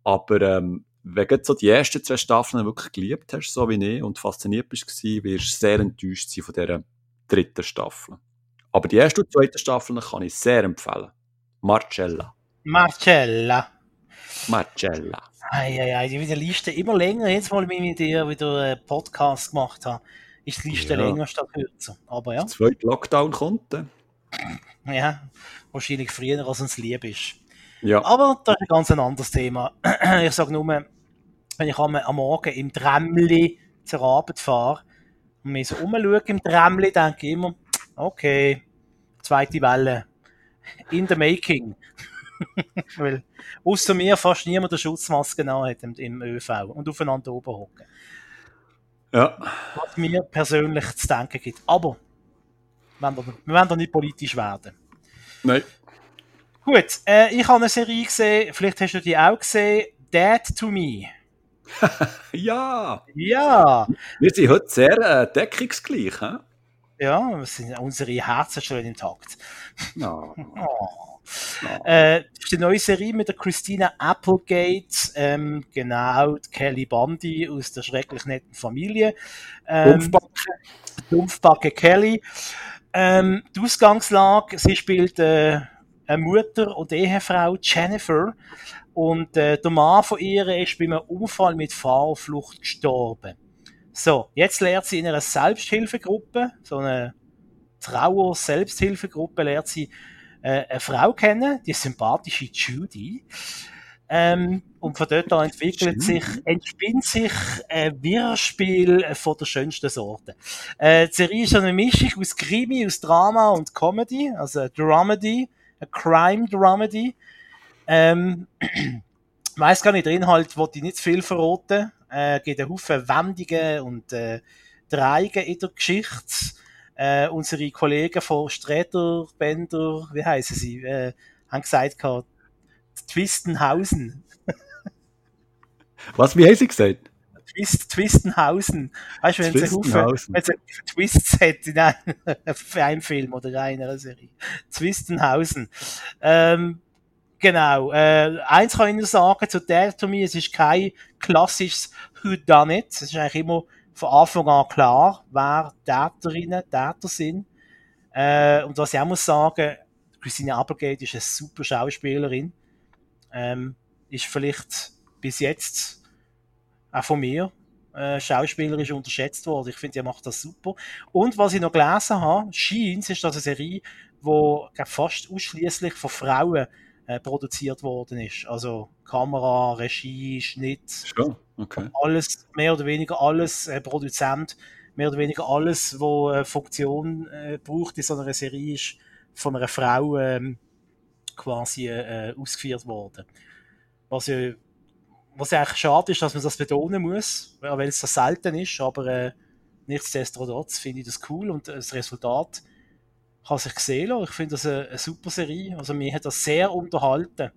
aber ähm, wenn du so die ersten zwei Staffeln wirklich geliebt hast, so wie ich, und fasziniert bist, wirst du sehr enttäuscht sein von dieser dritten Staffel. Aber die erste und zweite Staffel kann ich sehr empfehlen. Marcella. Marcella. Marcella. Eieiei, die wieder Liste immer länger. Jetzt mal, wenn ich mit dir wieder einen Podcast gemacht habe, ist die Liste ja. länger statt kürzer. Aber ja. Der zweite Lockdown kommt Ja, wahrscheinlich früher, als uns lieb ist. Ja. Aber das ist ein ganz anderes Thema. [clears throat] Ich sage nur, wenn ich am Morgen im Tramli zur Arbeit fahre und mir so umschaue im Tramli, denke ich immer, okay, zweite Welle, in the making. [laughs] Weil außer mir fast niemand eine Schutzmaske hat im, im ÖV und aufeinander oben hocken. Ja. Was mir persönlich zu denken gibt. Aber wir werden doch nicht politisch werden. Nein. Gut, äh, ich habe eine Serie gesehen, vielleicht hast du die auch gesehen, Dead to Me. [laughs] ja! Ja! Wir sind heute sehr äh, deckungsgleich, he? Ja, sind unsere Herzen schon intakt. No. [laughs] oh. No. Äh, das ist die neue Serie mit der Christina Applegate, ähm, genau, die Kelly Bundy aus der schrecklich netten Familie. Ähm, Dumpfbacke. Dumpfbacke Kelly. Ähm, die Ausgangslage, sie spielt äh, eine Mutter und Ehefrau, Jennifer. Und äh, der Mann von ihr ist bei einem Unfall mit Fahrflucht gestorben. So, jetzt lernt sie in einer Selbsthilfegruppe, so eine Trauer-Selbsthilfegruppe, lernt sie äh, eine Frau kennen, die sympathische Judy. Ähm, und von dort an entwickelt sich, entspinnt sich ein Wirrspiel von der schönsten Sorte. Äh, die Serie ist eine Mischung aus Krimi, aus Drama und Comedy, also Dramedy eine Crime-Dramedy. Ähm, [clears throat] weiß gar nicht, der Inhalt wollte ich nicht zu viel verraten. Äh, gibt einen Haufen Wendungen und äh, Dreigen in der Geschichte. Äh, unsere Kollegen von Sträter, Bender, wie heißen sie, äh, haben gesagt, gehabt, Twistenhausen. Was, wie haben sie gesagt? Twist, Twistenhausen. Weißt du, wenn wenn es Twists hat in einem, [laughs] einen Film oder in einer Serie. Twistenhausen. Ähm, genau. Äh, eins kann ich nur sagen zu der mir, es ist kein klassisches Who Done It. Es ist eigentlich immer von Anfang an klar, wer Täterinnen, Täter sind. Äh, und was ich auch muss sagen, Christine Applegate ist eine super Schauspielerin. Ähm, ist vielleicht bis jetzt auch von mir äh, schauspielerisch unterschätzt worden. Ich finde, er macht das super. Und was ich noch gelesen habe, Sheens ist das eine Serie, glaub, fast ausschließlich von Frauen äh, produziert worden ist. Also Kamera, Regie, Schnitt, Schon? Okay. alles, mehr oder weniger alles, äh, Produzent, mehr oder weniger alles, wo äh, Funktion äh, braucht in so einer Serie, ist von einer Frau ähm, quasi äh, ausgeführt worden. Was ja, was ja eigentlich schade ist, dass man das betonen muss, weil es so selten ist, aber nichtsdestotrotz finde ich das cool und das Resultat kann sich sehen lassen. Ich finde das eine, eine super Serie. Also mir hat das sehr unterhalten,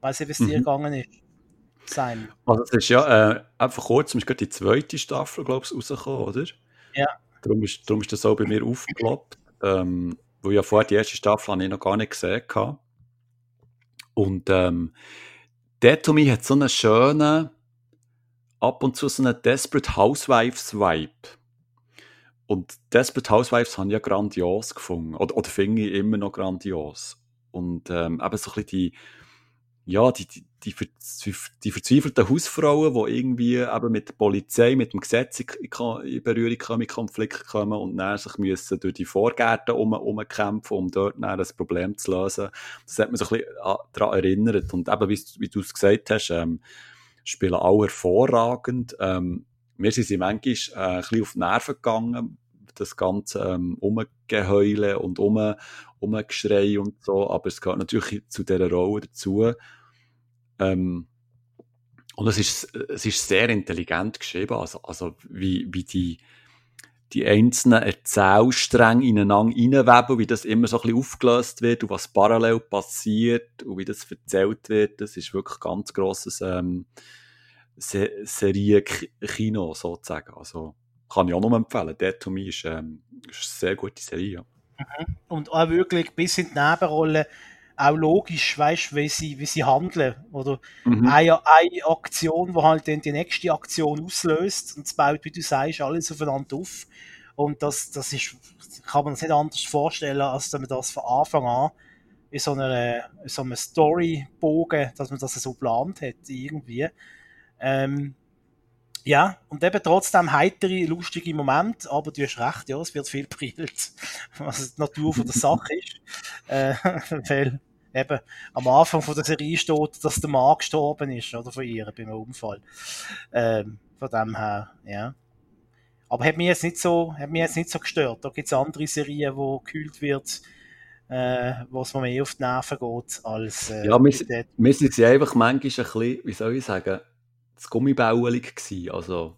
weil es eben mhm. dir gegangen ist. Sein. Also es ist ja äh, einfach kurz, ist gerade die zweite Staffel, glaube ich, rausgekommen, oder? Ja. Darum ist, darum ist das auch bei mir aufgeklappt. Ähm, weil ja vorher die erste Staffel habe ich noch gar nicht gesehen hatte. Und ähm, Detomi hat so einen schönen, ab und zu so einen Desperate Housewives-Vibe. Und Desperate Housewives haben ja grandios gefunden. Oder, oder finde ich immer noch grandios. Und ähm, eben so ein bisschen die, ja, die, die, die, die verzweifelten Hausfrauen, die irgendwie eben mit der Polizei, mit dem Gesetz in, Berührung kommen, in Konflikt kommen und dann sich müssen durch die Vorgärten um, umkämpfen, um dort dann das Problem zu lösen. Das hat mich so ein bisschen daran erinnert. Und eben, wie, wie du es gesagt hast, ähm, spielen alle hervorragend. Ähm, mir sind sie manchmal äh, ein bisschen auf die Nerven gegangen, das ganze ähm, Umgeheule und um, Umgeschrei und so, aber es gehört natürlich zu dieser Rolle dazu. Ähm, und es ist, es ist sehr intelligent geschrieben, also, also wie, wie die, die einzelnen Erzählstränge ineinander reinweben, wie das immer so ein bisschen aufgelöst wird und was parallel passiert und wie das erzählt wird, das ist wirklich ganz grosses ähm, Se Serie-Kino sozusagen. Also kann ich auch noch empfehlen. Dead to Me ist, ähm, ist eine sehr gute Serie. Mhm. Und auch wirklich bis in die Nebenrolle auch logisch, weißt wie sie, wie sie handeln. Oder mhm. eine, eine Aktion, die halt dann die nächste Aktion auslöst und es baut, wie du sagst, alles aufeinander auf. Und das, das ist, kann man sich nicht anders vorstellen, als dass man das von Anfang an in so einer, in so einem Storybogen, dass man das so geplant hat, irgendwie. Ähm, ja, und eben trotzdem heitere, lustige Moment, aber du hast recht, ja, es wird viel brillt, [laughs] was die Natur von der Sache ist. [laughs] Äh, weil eben am Anfang von der Serie steht, dass der Mann gestorben ist, oder von ihr, beim Unfall. Ähm, von dem her, ja. Aber hat mich jetzt nicht so, hat mich jetzt nicht so gestört. Da gibt es andere Serien, wo gekühlt wird, äh, wo es mir mehr auf die Nerven geht, als, äh, Ja, wir, wir sind einfach manchmal ein bisschen, wie soll ich sagen, das Gummibauelig gewesen. Also,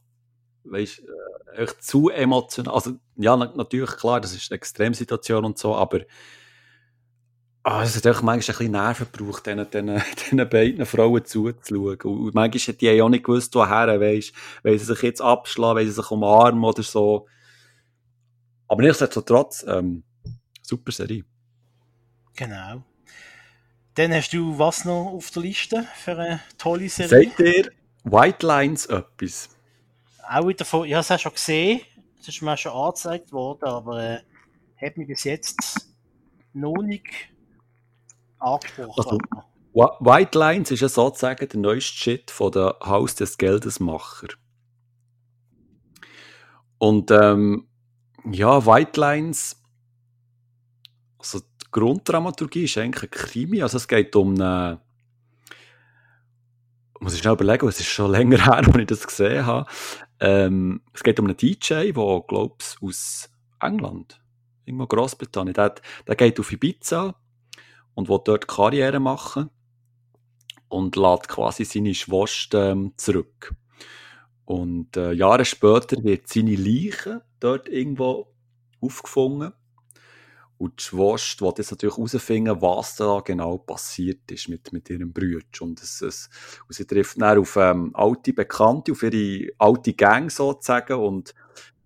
weißt äh, echt zu emotional. Also, ja, natürlich, klar, das ist eine Extremsituation und so, aber ah, es hat auch manchmal ein bisschen Nerven gebraucht, diesen, diesen, [laughs] diesen beiden Frauen zuzuschauen. Und manchmal hat die auch nicht gewusst, woher, weißt weil sie sich jetzt abschlagen, weil sie sich umarmen oder so. Aber nichtsdestotrotz, ähm, super Serie. Genau. Dann hast du was noch auf der Liste für eine tolle Serie? Seid ihr White Lines etwas? Auch wieder von, ich habe es auch schon gesehen, es ist mir schon angezeigt worden, aber äh, hat mich bis jetzt noch nicht angesprochen. Also, White Lines ist ja sozusagen der neueste Shit von der Haus des Geldesmacher. Und ähm, ja, White Lines, also die Grunddramaturgie ist eigentlich ein Krimi, also es geht um eine muss ich schnell überlegen, es ist schon [laughs] länger her, als ich das gesehen habe. Ähm, es geht um einen DJ, der, glaube ich, aus England, irgendwo Großbritannien, der, der geht auf Ibiza und will dort Karriere machen und lädt quasi seine Schwester ähm, zurück. Und äh, Jahre später wird seine Leiche dort irgendwo aufgefunden. Und die Schwester will jetzt natürlich herausfinden, was da genau passiert ist mit, mit ihrem Bruder. Und, es, es, und sie trifft dann auf ähm, alte Bekannte, auf ihre alte Gang sozusagen. Und,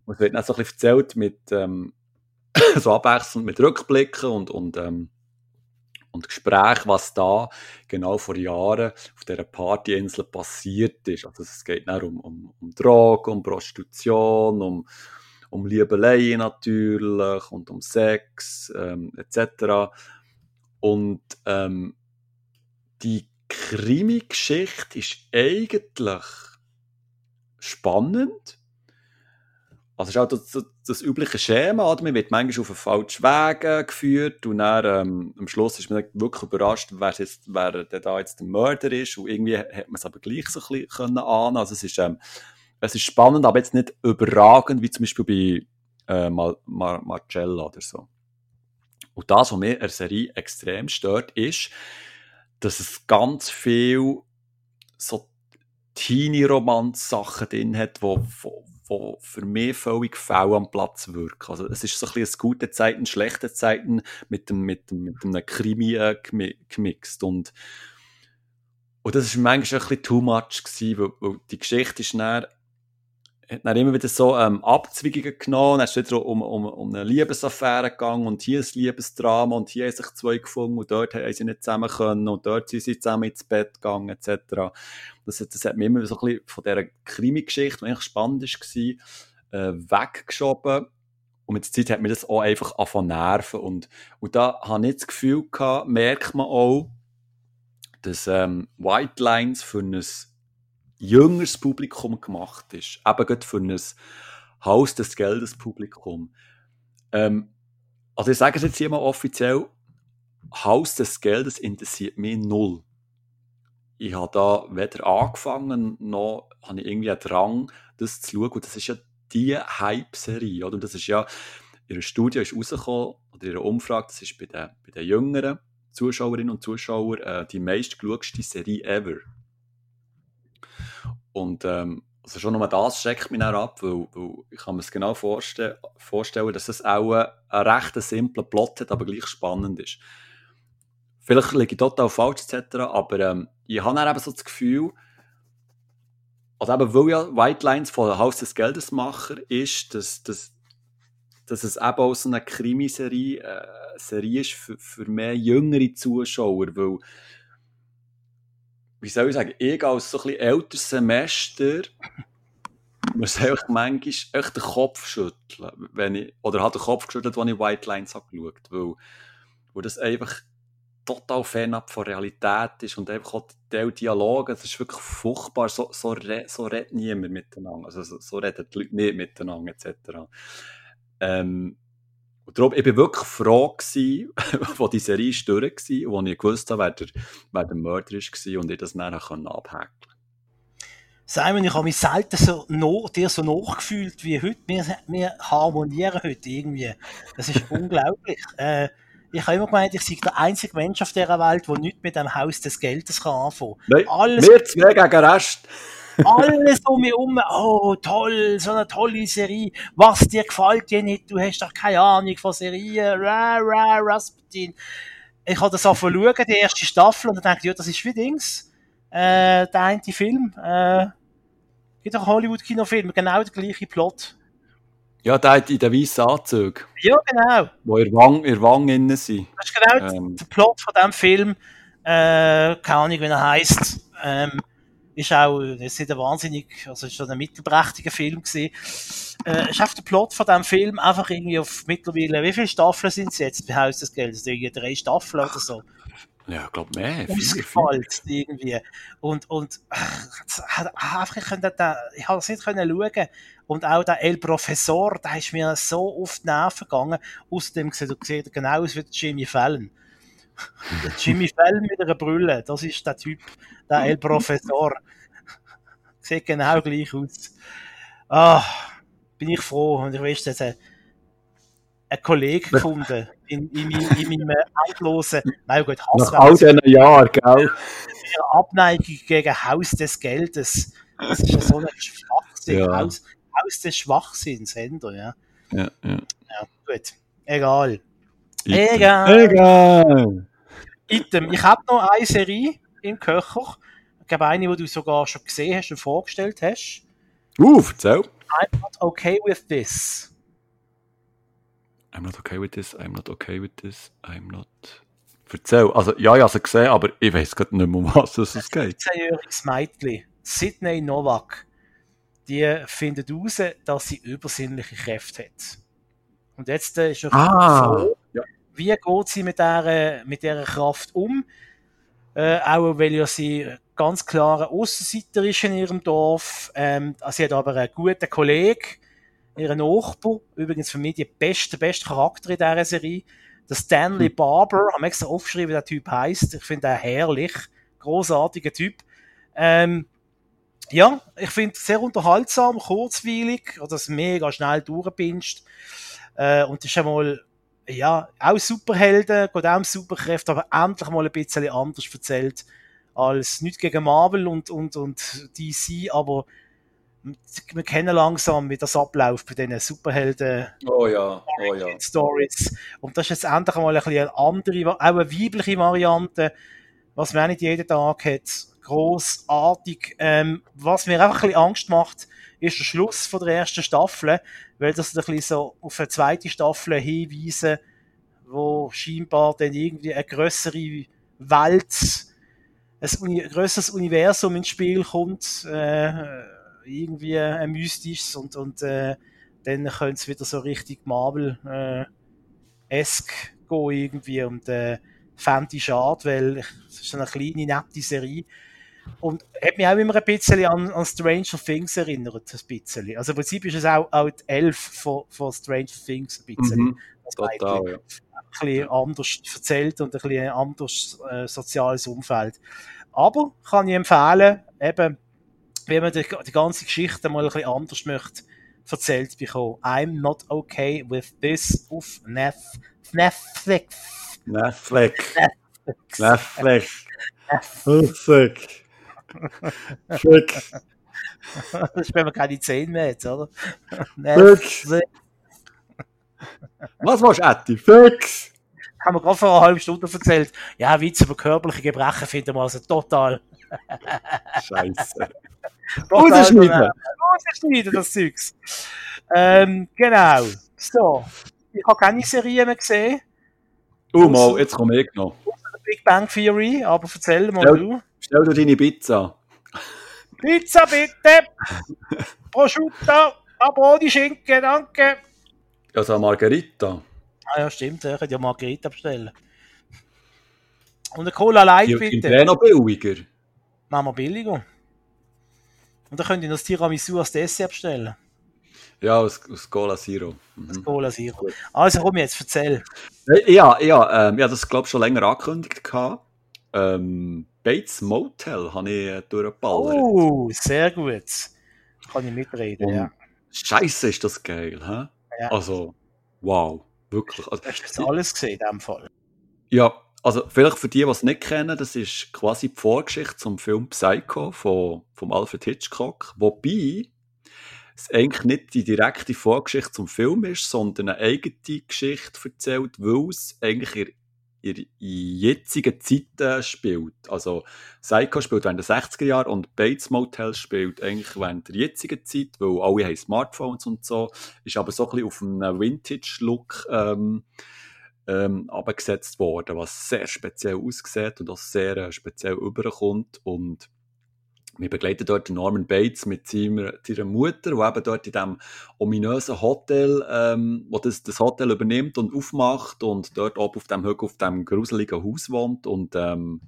es wird dann so ein bisschen erzählt mit, ähm, [coughs] so abwechselnd mit Rückblicken und, und, ähm, und Gesprächen, was da genau vor Jahren auf dieser Partyinsel passiert ist. Also es geht dann um, um, um Drogen, um Prostitution, um, um Liebelei natürlich und um Sex ähm, etc. Und ähm, die Krimi-Geschichte ist eigentlich spannend. Also es ist auch das, das, das übliche Schema, oder? man wird manchmal auf einen falschen Weg geführt und dann ähm, am Schluss ist man wirklich überrascht, wer, jetzt, wer da jetzt der Mörder ist und irgendwie hat man es aber gleich so ein bisschen ahnen Also es ist ähm, es ist spannend, aber jetzt nicht überragend, wie zum Beispiel bei äh, Mar Mar Marcella oder so. Und das, was mir an der Serie extrem stört, ist, dass es ganz viel so Teenie-Romanz-Sachen drin hat, wo, wo, wo für mich völlig faul am Platz wirken. Also es ist so ein bisschen gute Zeiten, schlechte Zeiten mit, dem, mit, dem, mit einem Krimi äh, gemixt. Und, und das war manchmal ein bisschen too much, gewesen, weil, weil die Geschichte ist dann dann immer wieder so ähm, Abzweigungen genommen. Dann ist wieder um, um, um eine Liebesaffäre gegangen und hier ein Liebesdrama und hier haben sich zwei gefunden und dort haben sie nicht zusammen können und dort sind sie zusammen ins Bett gegangen etc. Das, das hat mir immer so ein bisschen von dieser Krimi-Geschichte, die eigentlich spannend war, äh, weggeschoben. Und mit der Zeit hat mir das auch einfach angefangen nerven. Und, und da habe ich das Gefühl gehabt, merkt man auch, dass ähm, White Lines für ein jüngeres Publikum gemacht ist. Eben gerade für ein Haus des Geldes Publikum. Ähm, also ich sage es jetzt hier mal offiziell, Haus des Geldes interessiert mich null. Ich habe da weder angefangen, noch habe ich irgendwie einen Drang, das zu schauen. Und das ist ja die Hype-Serie? Und das ist ja, ihre Studie ist rausgekommen, oder ihre Umfrage, das ist bei den, bei den jüngeren Zuschauerinnen und Zuschauern äh, die meistgeschaute Serie ever. Und ähm, also schon nur das schreckt mich dann ab, weil, weil ich kann mir es genau vorstellen, vorstellen dass es auch ein, recht simpler Plot hat, aber gleich spannend ist. Vielleicht liege ich total falsch etc., aber ähm, ich habe dann eben so das Gefühl, oder eben weil ja White Lines von Haus des Geldes Macher ist, dass, dass, dass es eben auch so eine Krimiserie äh, Serie ist für, für mehr jüngere Zuschauer, weil wie soll ich sagen, ich als so ein bisschen älteres Semester muss einfach manchmal echt den Kopf schütteln, wenn ich, oder hat den Kopf geschüttelt, als ich White Lines habe geschaut, weil, weil das einfach total fernab von Realität ist und einfach auch der Dialog, es ist wirklich furchtbar, so, so, re, so redet niemand miteinander, also so, so reden die Leute nicht miteinander, etc. Ähm, und darum, ich war wirklich froh, gewesen, [laughs] wo die Serie durch war, wo ich gewusst habe, wer der, wer der Mörder war und ich das dann abhäkeln konnte. Simon, ich habe mich selten so no, dir so nachgefühlt wie heute. Wir, wir harmonieren heute irgendwie. Das ist [laughs] unglaublich. Äh, ich habe immer gemeint, ich sei der einzige Mensch auf dieser Welt, der nichts mit dem Haus des Geldes kann anfangen kann. Alles wir zwei gegen den Rest. Alles um mich herum, oh toll, so eine tolle Serie. Was dir gefällt dir nicht? Du hast doch keine Ahnung von Serien. Ra, ra, Rasputin. Ich habe das auch schauen, die erste Staffel, und dann dachte ich, ja, das ist wie Dings. Äh, der eine Film. Äh, gibt doch Hollywood-Kinofilm, genau der gleiche Plot. Ja, der hat in den weißen Anzug. Ja, genau. Wo ihr Wang, ihr Wang innen sind. Das ist genau ähm. der Plot von diesem Film. Äh, keine Ahnung, wie er heisst. Ähm, ist auch, das ist nicht ein wahnsinnig, also ist schon ein mittelprächtiger Film gewesen. Äh, ist auf der Plot von diesem Film einfach irgendwie auf mittlerweile, wie viele Staffeln sind es jetzt bei Haus des Geldes? Irgendwie drei Staffeln oder so. Ja, ich glaube mehr. Ausgefallt irgendwie. Und, und, einfach, ich konnte da, ich habe es nicht können schauen. Und auch der El Professor, der ist mir so auf die Nerven gegangen. Außerdem sieht er genau aus wie Jimmy Fallon. [laughs] Jimmy Fallon mit einer Brille, das ist der Typ, der El Professor. [laughs] Sieht genau gleich aus. Ah, bin ich froh. Und ich weiß, dass ein, Kollege gefunden in, in, in, in meinem endlosen, nein gut, Nach all diesen Jahren, gell? Abneigung gegen Haus des Geldes. Das ist ja so ein Schwachsinn. Ja. Haus, Haus des Schwachsinns, ja. Ja, ja. Ja, gut. Egal. Egal. Egal. Item. Ich habe noch eine Serie im Köcher. Ich glaube, eine, die du sogar schon gesehen hast und vorgestellt hast. Uh, erzähl. I'm not okay with this. I'm not okay with this, I'm not okay with this, I'm not... Erzähl. Also, ja, ich habe sie gesehen, aber ich weiß gerade nicht mehr, um was es geht. 17-jähriges Mädchen, Sydney Novak, die findet heraus, dass sie übersinnliche Kräfte hat. Und jetzt äh, ist noch Ah. froh, Ja. wie geht sie mit dieser, mit dieser Kraft um? Äh, auch weil ja sie ganz klare Aussenseiter ist in ihrem Dorf. Ähm, sie hat aber einen guten Kollegen, ihren Nachbar, übrigens für mich der beste, beste Charakter in dieser Serie, der Stanley Hm. Barber, haben extra aufgeschrieben, wie der Typ heißt. Ich finde ihn herrlich, großartiger Typ. Ähm, ja, ich finde es sehr unterhaltsam, kurzweilig, oder es mega schnell durchgepinscht. Äh, und das ist einmal, ja, auch Superhelden, geht auch um Superkräfte, aber endlich mal ein bisschen anders erzählt als nicht gegen Marvel und, und, und DC, aber wir kennen langsam, wie das abläuft bei diesen Superhelden Oh ja, oh ja. Stories. Und das ist jetzt endlich mal ein bisschen eine andere, auch eine weibliche Variante, was man auch nicht jeden Tag hat. Grossartig. Ähm, was mir einfach ein bisschen Angst macht, ist der Schluss von der ersten Staffel, weil das ein bisschen so auf eine zweite Staffel hinweisen, wo scheinbar dann irgendwie eine größere Welt, ein, grösseres Universum ins Spiel kommt, äh, irgendwie ein mystisches und, und äh, dann könnte es wieder so richtig Marvel äh, gehen irgendwie und äh, fände ich schade, weil es ist eine kleine, nette Serie und hat mich auch immer ein bisschen an, an Stranger Things erinnert, ein bisschen. Also im Prinzip ist es auch, auch die Elf von, von Stranger Things ein bisschen. Mhm, total, ja. Ein bisschen anders erzählt und ein bisschen ein anderes äh, soziales Umfeld. Aber kann ich empfehlen, eben, wenn man die, die ganze Geschichte mal ein bisschen anders möchte, erzählt bekommen. I'm not okay with this auf Nef Netflix. Netflix. Netflix. Netflix. Das ist, wenn man keine Zähne mehr hat, oder? Fix. Was machst du, Atti? Fix. Haben wir gerade vor einer halben Stunde erzählt. Ja, Witze über körperliche Gebrechen finden wir also total. [laughs] Scheiße. Rausschneiden. Rausschneiden, das Zeugs. Ähm, genau. So. Ich habe keine Serie mehr gesehen. Oh, mal, jetzt komme ich noch. Big Bang Theory, aber erzähl mal Ja. du. Stell dir deine Pizza. Pizza bitte! Prosciutto! Aber ohne Schinken, danke! Also Margarita. Ah ja, stimmt, ich könnte ja Margarita bestellen. Und eine Cola Light Die, die bitte. wäre noch billiger. Machen wir billiger. Und dann könnt ihr noch das Tiramisu als Dessert bestellen. Ja, aus, aus Cola Zero. Mhm. Cola Zero. Also komm jetzt, erzähl. Äh, Ja, ja, ähm, ja, das glaube ich schon länger angekündigt gehabt. Ähm, Bates Motel habe ich äh, durchgeballert. Oh, sehr gut. Kann ich mitreden, Und ja. Scheiße, ist das geil, hä? Ja. Also, wow, wirklich. Also, Hast du das alles gesehen in dem Fall? ja, also vielleicht für die, die es nicht kennen, das ist quasi die Vorgeschichte zum Film Psycho von, von Alfred Hitchcock. Wobei es eigentlich nicht die direkte Vorgeschichte zum Film ist, sondern eine eigene Geschichte erzählt, weil es eigentlich in, in, jetzigen Zeiten spielt. Also Psycho spielt während den 60er Jahren und Bates Motel spielt eigentlich während der jetzigen Zeit, weil alle haben Smartphones und so, ist aber so ein bisschen auf einen Vintage-Look ähm, ähm, abgesetzt worden, was sehr speziell aussieht und auch sehr äh, speziell überkommt und wir begleiten dort Norman Bates mit seiner, seiner Mutter, die eben dort in diesem ominösen Hotel, ähm, wo das, das Hotel übernimmt und aufmacht und dort oben auf dem Hügel, auf dem gruseligen Haus wohnt und ähm,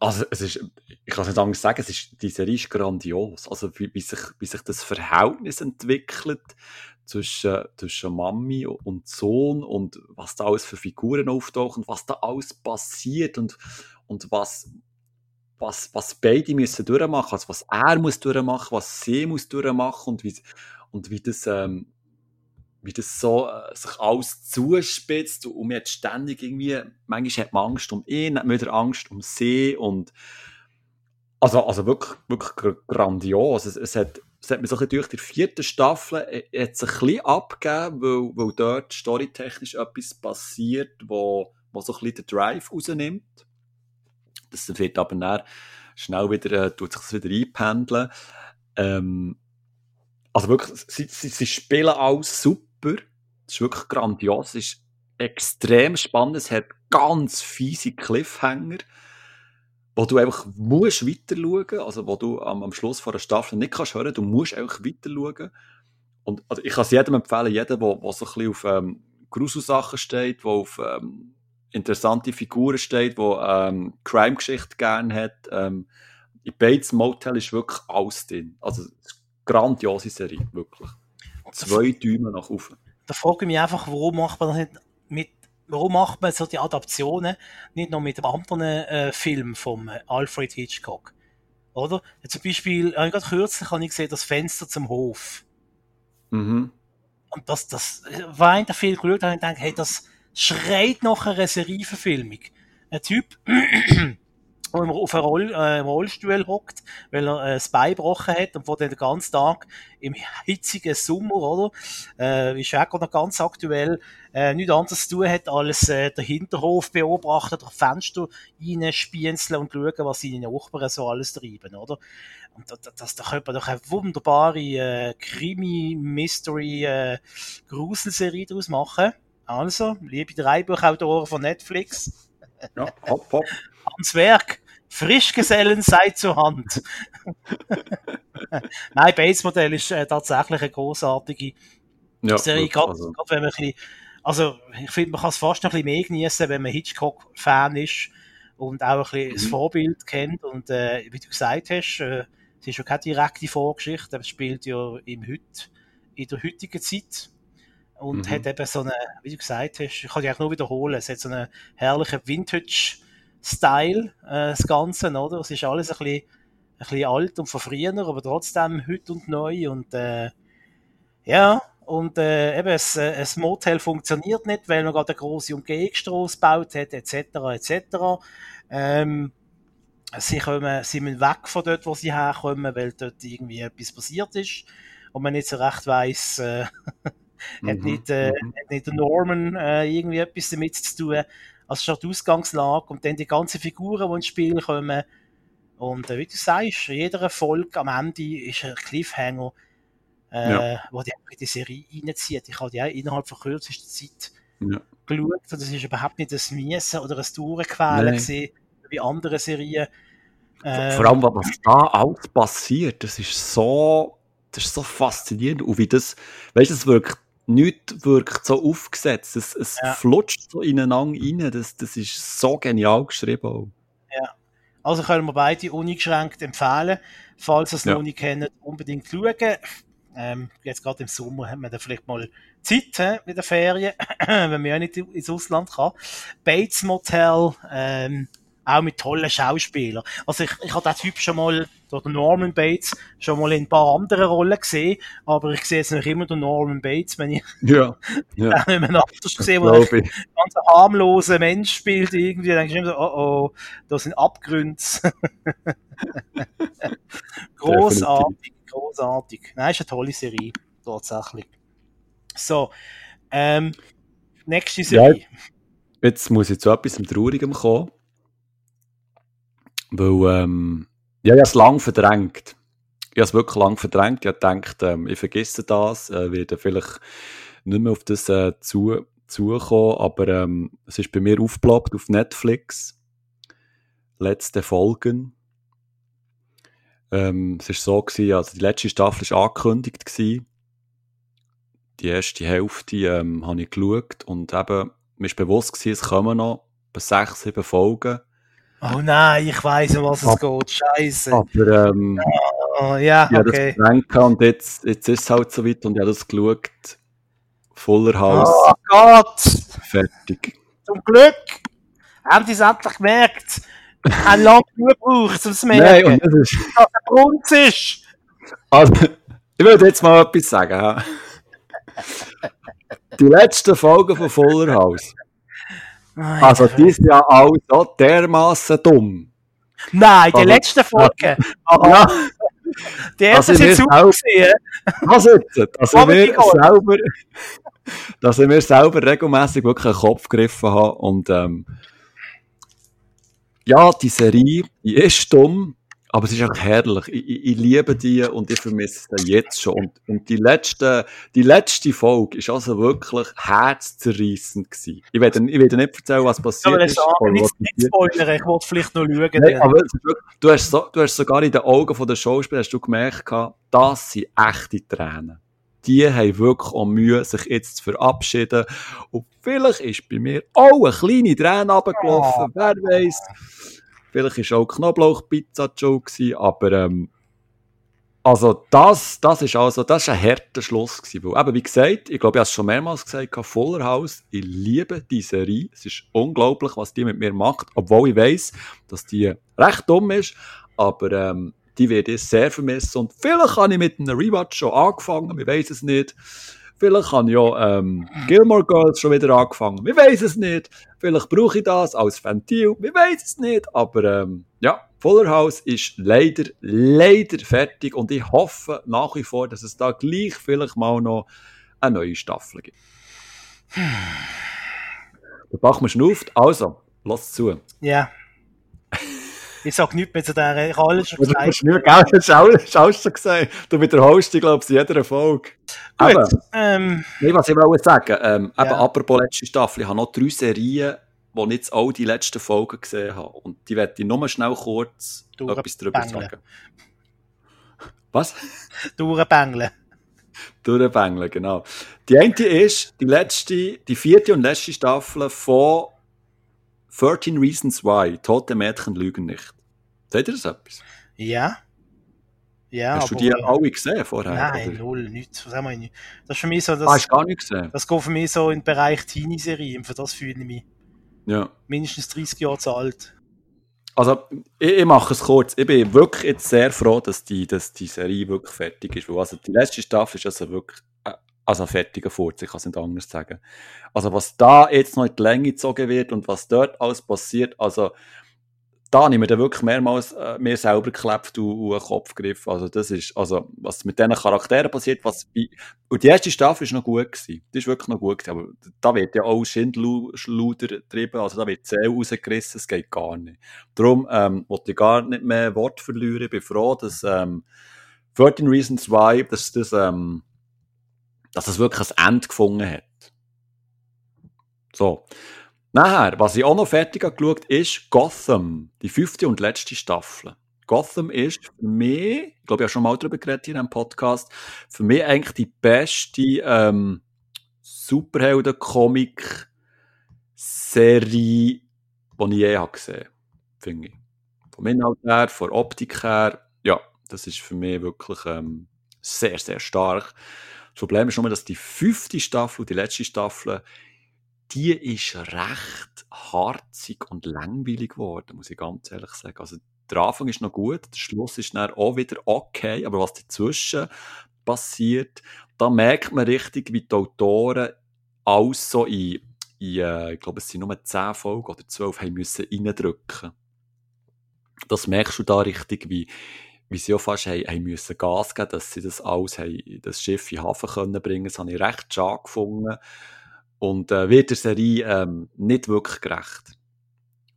also es ist, ich kann es nicht anders sagen, es ist, die Serie ist grandios. Also wie, wie, sich, wie sich das Verhältnis entwickelt zwischen, zwischen Mami und Sohn und was da alles für Figuren auftauchen und was da alles passiert und, und was, was, was beide müssen durchmachen, also was er muss durchmachen, was sie muss durchmachen und wie, und wie das, ähm, wie das so äh, sich alles zuspitzt und man ständig irgendwie, manchmal hat man Angst um ihn, hat man Angst um sie und also, also wirklich, wirklich gr- grandios. Es, es hat es hat mir so ein durch die vierte Staffel äh, hat sich ein bisschen abgegeben, weil, weil dort storytechnisch etwas passiert, wo, wo so ein bisschen den Drive rausnimmt. Das wird aber dann schnell wieder, äh, tut sich das wieder einpendeln. Ähm, also wirklich, sie, sie, sie spielen alles super. Es ist wirklich grandios. Es ist extrem spannend. Es hat ganz fiese Cliffhanger wo du einfach musst weiter schauen, also wo du am, am Schluss von der Staffel nicht kannst hören, du musst einfach weiter schauen. Und also ich kann es jedem empfehlen, jedem, der, der so ein bisschen auf ähm, Gruselsachen steht, der auf ähm, interessante Figuren steht, der ähm, Crime-Geschichte gerne hat. Ähm, in Bates Motel ist wirklich alles drin. Also, eine grandiose Serie, wirklich. Zwei Däume nach oben. Da frage ich mich einfach, warum macht man das nicht mit warum macht man so die Adaptionen nicht noch mit einem anderen äh, Film vom äh, Alfred Hitchcock? Oder? Zum Beispiel, äh, gerade kürzlich habe ich gesehen, das Fenster zum Hof. Mhm. Und das, das war in der Film geschaut, habe ich gedacht, hey, das schreit nach einer Serieverfilmung. Ein Typ, [clears throat] wo er auf einem Roll, äh, Rollstuhl hockt, weil er äh, das Bein gebrochen hat und wo den ganzen Tag im hitzigen Sommer, oder, äh, ist auch noch ganz aktuell, äh, nichts anderes zu tun hat, als äh, den Hinterhof beobachten, durch Fenster reinspienzeln und schauen, was seine Nachbarn so alles treiben, oder? Und da, das, da könnte man doch eine wunderbare äh, Krimi-Mystery äh, daraus machen. Also, liebe Dreibuchautoren von Netflix. Ja, hopp, hopp. Ans Werk. Frischgesellen sei zur Hand. [laughs] Nein, Bates Modell ist äh, tatsächlich eine großartige ja, Serie. Gerade, also. gerade wenn man ein bisschen, also ich finde, man kann es fast noch ein bisschen mehr genießen, wenn man Hitchcock-Fan ist und auch ein bisschen mhm. das Vorbild kennt. Und äh, wie du gesagt hast, äh, es ist ja keine direkte Vorgeschichte, es spielt ja im Heut, in der heutigen Zeit und mhm. hat eben so eine, wie du gesagt hast, ich kann dich auch nur wiederholen, es hat so einen herrlichen Vintage- Style, äh, das Ganze, oder? Es ist alles ein bisschen, ein bisschen alt und von früher, aber trotzdem heute und neu und äh, ja, und äh, eben, das, äh, das Motel funktioniert nicht, weil man gerade eine große Umgehungsstrasse gebaut hat, etc., etc. Ähm, sie, kommen, sie müssen weg von dort, wo sie herkommen, weil dort irgendwie etwas passiert ist und man nicht so recht weiss, äh, [laughs] hat, mhm, nicht, äh, mhm. hat nicht der Norman äh, irgendwie etwas damit zu tun als schon die Ausgangslage und dann die ganzen Figuren, die ins Spiel kommen. Und äh, wie du sagst, jeder Erfolg am Ende ist ein Cliffhanger, äh, ja. wo die die Serie reinzieht. Ich habe die auch innerhalb von kürzester Zeit ja. geschaut und das ist überhaupt nicht ein Miesen oder ein Durchquälen gesehen, wie andere Serien. Äh, Vor allem, was da alles passiert, das ist so, das ist so faszinierend und wie das, weißt du, es wirkt nichts wirkt so aufgesetzt. Es, es ja. flutscht so ineinander rein. Das, das ist so genial geschrieben. Auch. Ja. Also können wir beide uneingeschränkt empfehlen. Falls ihr es ja. noch nicht kennt, unbedingt schauen. Ähm, jetzt gerade im Sommer hat man da vielleicht mal Zeit he, mit der Ferien, [clears throat] wenn man ja nicht ins Ausland kann. Bates Motel, ähm, auch mit tollen Schauspielern. Also ich, ich habe den Typ schon mal, den Norman Bates, schon mal in ein paar anderen Rollen gesehen, aber ich sehe jetzt noch immer den Norman Bates, wenn ich ja, ja. [laughs] wenn man anders gesehen, wo ein ganz harmloser Mensch spielt irgendwie, dann denke ich immer so, oh oh, da sind Abgründe. [laughs] großartig, großartig. Nein, ist eine tolle Serie, tatsächlich. So, ähm, nächste Serie. Ja, jetzt muss ich zu etwas Traurigem kommen. Weil, ähm, ja, ich habe es lang verdrängt. Ich habe es wirklich lang verdrängt. Ich habe gedacht, ähm, ich vergesse das, äh, werde vielleicht nicht mehr auf das äh, zu, zukommen, aber ähm, es ist bei mir aufgeploppt auf Netflix. Letzte Folgen. Ähm, es war so, gewesen, also die letzte Staffel war angekündigt. Gewesen. Die erste Hälfte ähm, habe ich geschaut und eben, mir ist bewusst gewesen, es kommen noch sechs, sieben Folgen. Oh nein, ich weiß, um was es geht. Scheiße. Aber ähm, oh, ja, ja, okay. das und jetzt, jetzt ist es halt so weit und ich habe das geschaut. Voller Haus. Oh Gott! Fertig. Zum Glück haben sie es endlich gemerkt. Ein [laughs] lang genug gebraucht, um es zu merken. Nein, und das ist... Dass der Brunz ist. Also, ich würde jetzt mal etwas sagen. Die letzten Folgen von Voller Haus Nein, also, die ist ja auch so dermaßen dumm. Nein, die also, letzte Folge. [laughs] ja, Der hat das jetzt super gesehen. Was jetzt? Dass ich mir selber, dass ich mir selber regelmäßig wirklich einen Kopf gegriffen habe und, ähm, ja, die Serie, die ist dumm, aber es ist auch herrlich. Ich, ich, ich, liebe die und ich vermisse sie jetzt schon. Und, und die, letzte, die letzte Folge ist also wirklich herzzerreissend gewesen. Ich werde, ich werde nicht erzählen, was passiert aber ist. Aber nicht, nicht spoilern, ich wollte vielleicht noch schauen. Nein, aber du, hast so, du hast sogar in den Augen der Schauspieler hast du gemerkt, das sind echte Tränen. Die haben wirklich auch Mühe, sich jetzt zu verabschieden. Und vielleicht ist bei mir auch eine kleine Träne runtergelaufen, oh. wer weiß. Vielleicht war auch Knoblauchpizza gewesen, aber ähm, also das, das ist also, das ist ein harter Schluss gewesen. Weil, eben, wie gesagt, ich glaube, ich habe es schon mehrmals gesagt, Fuller House, ich liebe die Serie. Es ist unglaublich, was die mit mir macht, obwohl ich weiß, dass die recht dumm ist, aber ähm, die werde ich sehr vermissen und vielleicht habe ich mit einem Rewatch schon angefangen, ich weiß es nicht. Vielleicht habe ich ja ähm, Gilmore Girls schon wieder angefangen. Wir weiß es nicht. Vielleicht brauche ich das als Ventil. Wir weiß es nicht. Aber ähm, ja, Fuller House ist leider, leider fertig und ich hoffe nach wie vor, dass es da gleich vielleicht mal noch eine neue Staffel gibt. Der Bach mir schnauft. Also, lass zu. Ja. Ich sage nichts mehr zu der, ich habe alles schon [laughs] gesagt. Du gell? Das hast du schon gesagt. Du wiederholst dich, glaube ich, in jeder Folge. Gut, aber, ähm, nee, was ich wollte sagen, ähm, ja. eben, apropos letzte Staffel, ich habe noch drei Serien, die ich jetzt auch die letzten Folgen gesehen habe. Und die werde ich nur schnell kurz Durch etwas darüber Bängle. sagen. Was? [laughs] Durchbängeln. Durchbängeln, genau. Die eine ist die letzte, die vierte und letzte Staffel von 13 Reasons Why. Tote Mädchen lügen nicht. Seht ihr das etwas? Ja. Ja, Hast du die alle gesehen vorher? Nein, oder? null, nichts. Das, nicht. das ist für mich so, das, ah, hast gar nicht gesehen? Das geht für mich so in den Bereich Teenie-Serien, für das fühle ich mich. Ja. Mindestens 30 Jahre zu alt. Also, ich, ich, mache es kurz. Ich bin wirklich jetzt sehr froh, dass die, dass die Serie wirklich fertig ist. Weil also die letzte Staffel ist also wirklich also ein fertiger Furz, ich kann es nicht anders sagen. Also was da jetzt noch in die Länge gezogen wird und was dort alles passiert, also da habe ich mir dann wirklich mehrmals äh, mir selber geklebt und, und einen Kopf gegriffen. Also das ist, also was mit diesen Charakteren passiert, was wie, und die erste Staffel ist noch gut gewesen. Die ist wirklich noch gut gewesen, aber da wird ja auch Schindluder getrieben, also da wird Zähl rausgerissen, es geht gar nicht. Darum ähm, wollte ich gar nicht mehr Wort verlieren, ich bin froh, dass ähm, 13 Reasons Why, dass das ähm, dass es wirklich ein Ende gefunden hat. So. Nachher, was ich auch noch fertig habe geschaut, ist Gotham, die fünfte und letzte Staffel. Gotham ist für mich, ich glaube, ich habe schon mal darüber geredet hier in einem Podcast, für mich eigentlich die beste ähm, Superhelden-Comic-Serie, die ich je habe gesehen finde ich. Vom Inhalt her, von Optik her, ja, das ist für mich wirklich ähm, sehr, sehr stark. Das Problem ist nur, dass die fünfte Staffel, die letzte Staffel, die ist recht harzig und langweilig geworden, muss ich ganz ehrlich sagen. Also der Anfang ist noch gut, der Schluss ist dann auch wieder okay, aber was dazwischen passiert, da merkt man richtig, wie die Autoren alles so in, in äh, ich glaube, es sind nur 10 Folgen oder 12, haben müssen reindrücken. Das merkst du da richtig, wie, wie sie auch fast haben, haben müssen Gas geben, dass sie das alles haben, das Schiff in den Hafen können bringen. Das habe ich recht schade gefunden. Und äh, wird der Serie ähm, nicht wirklich gerecht.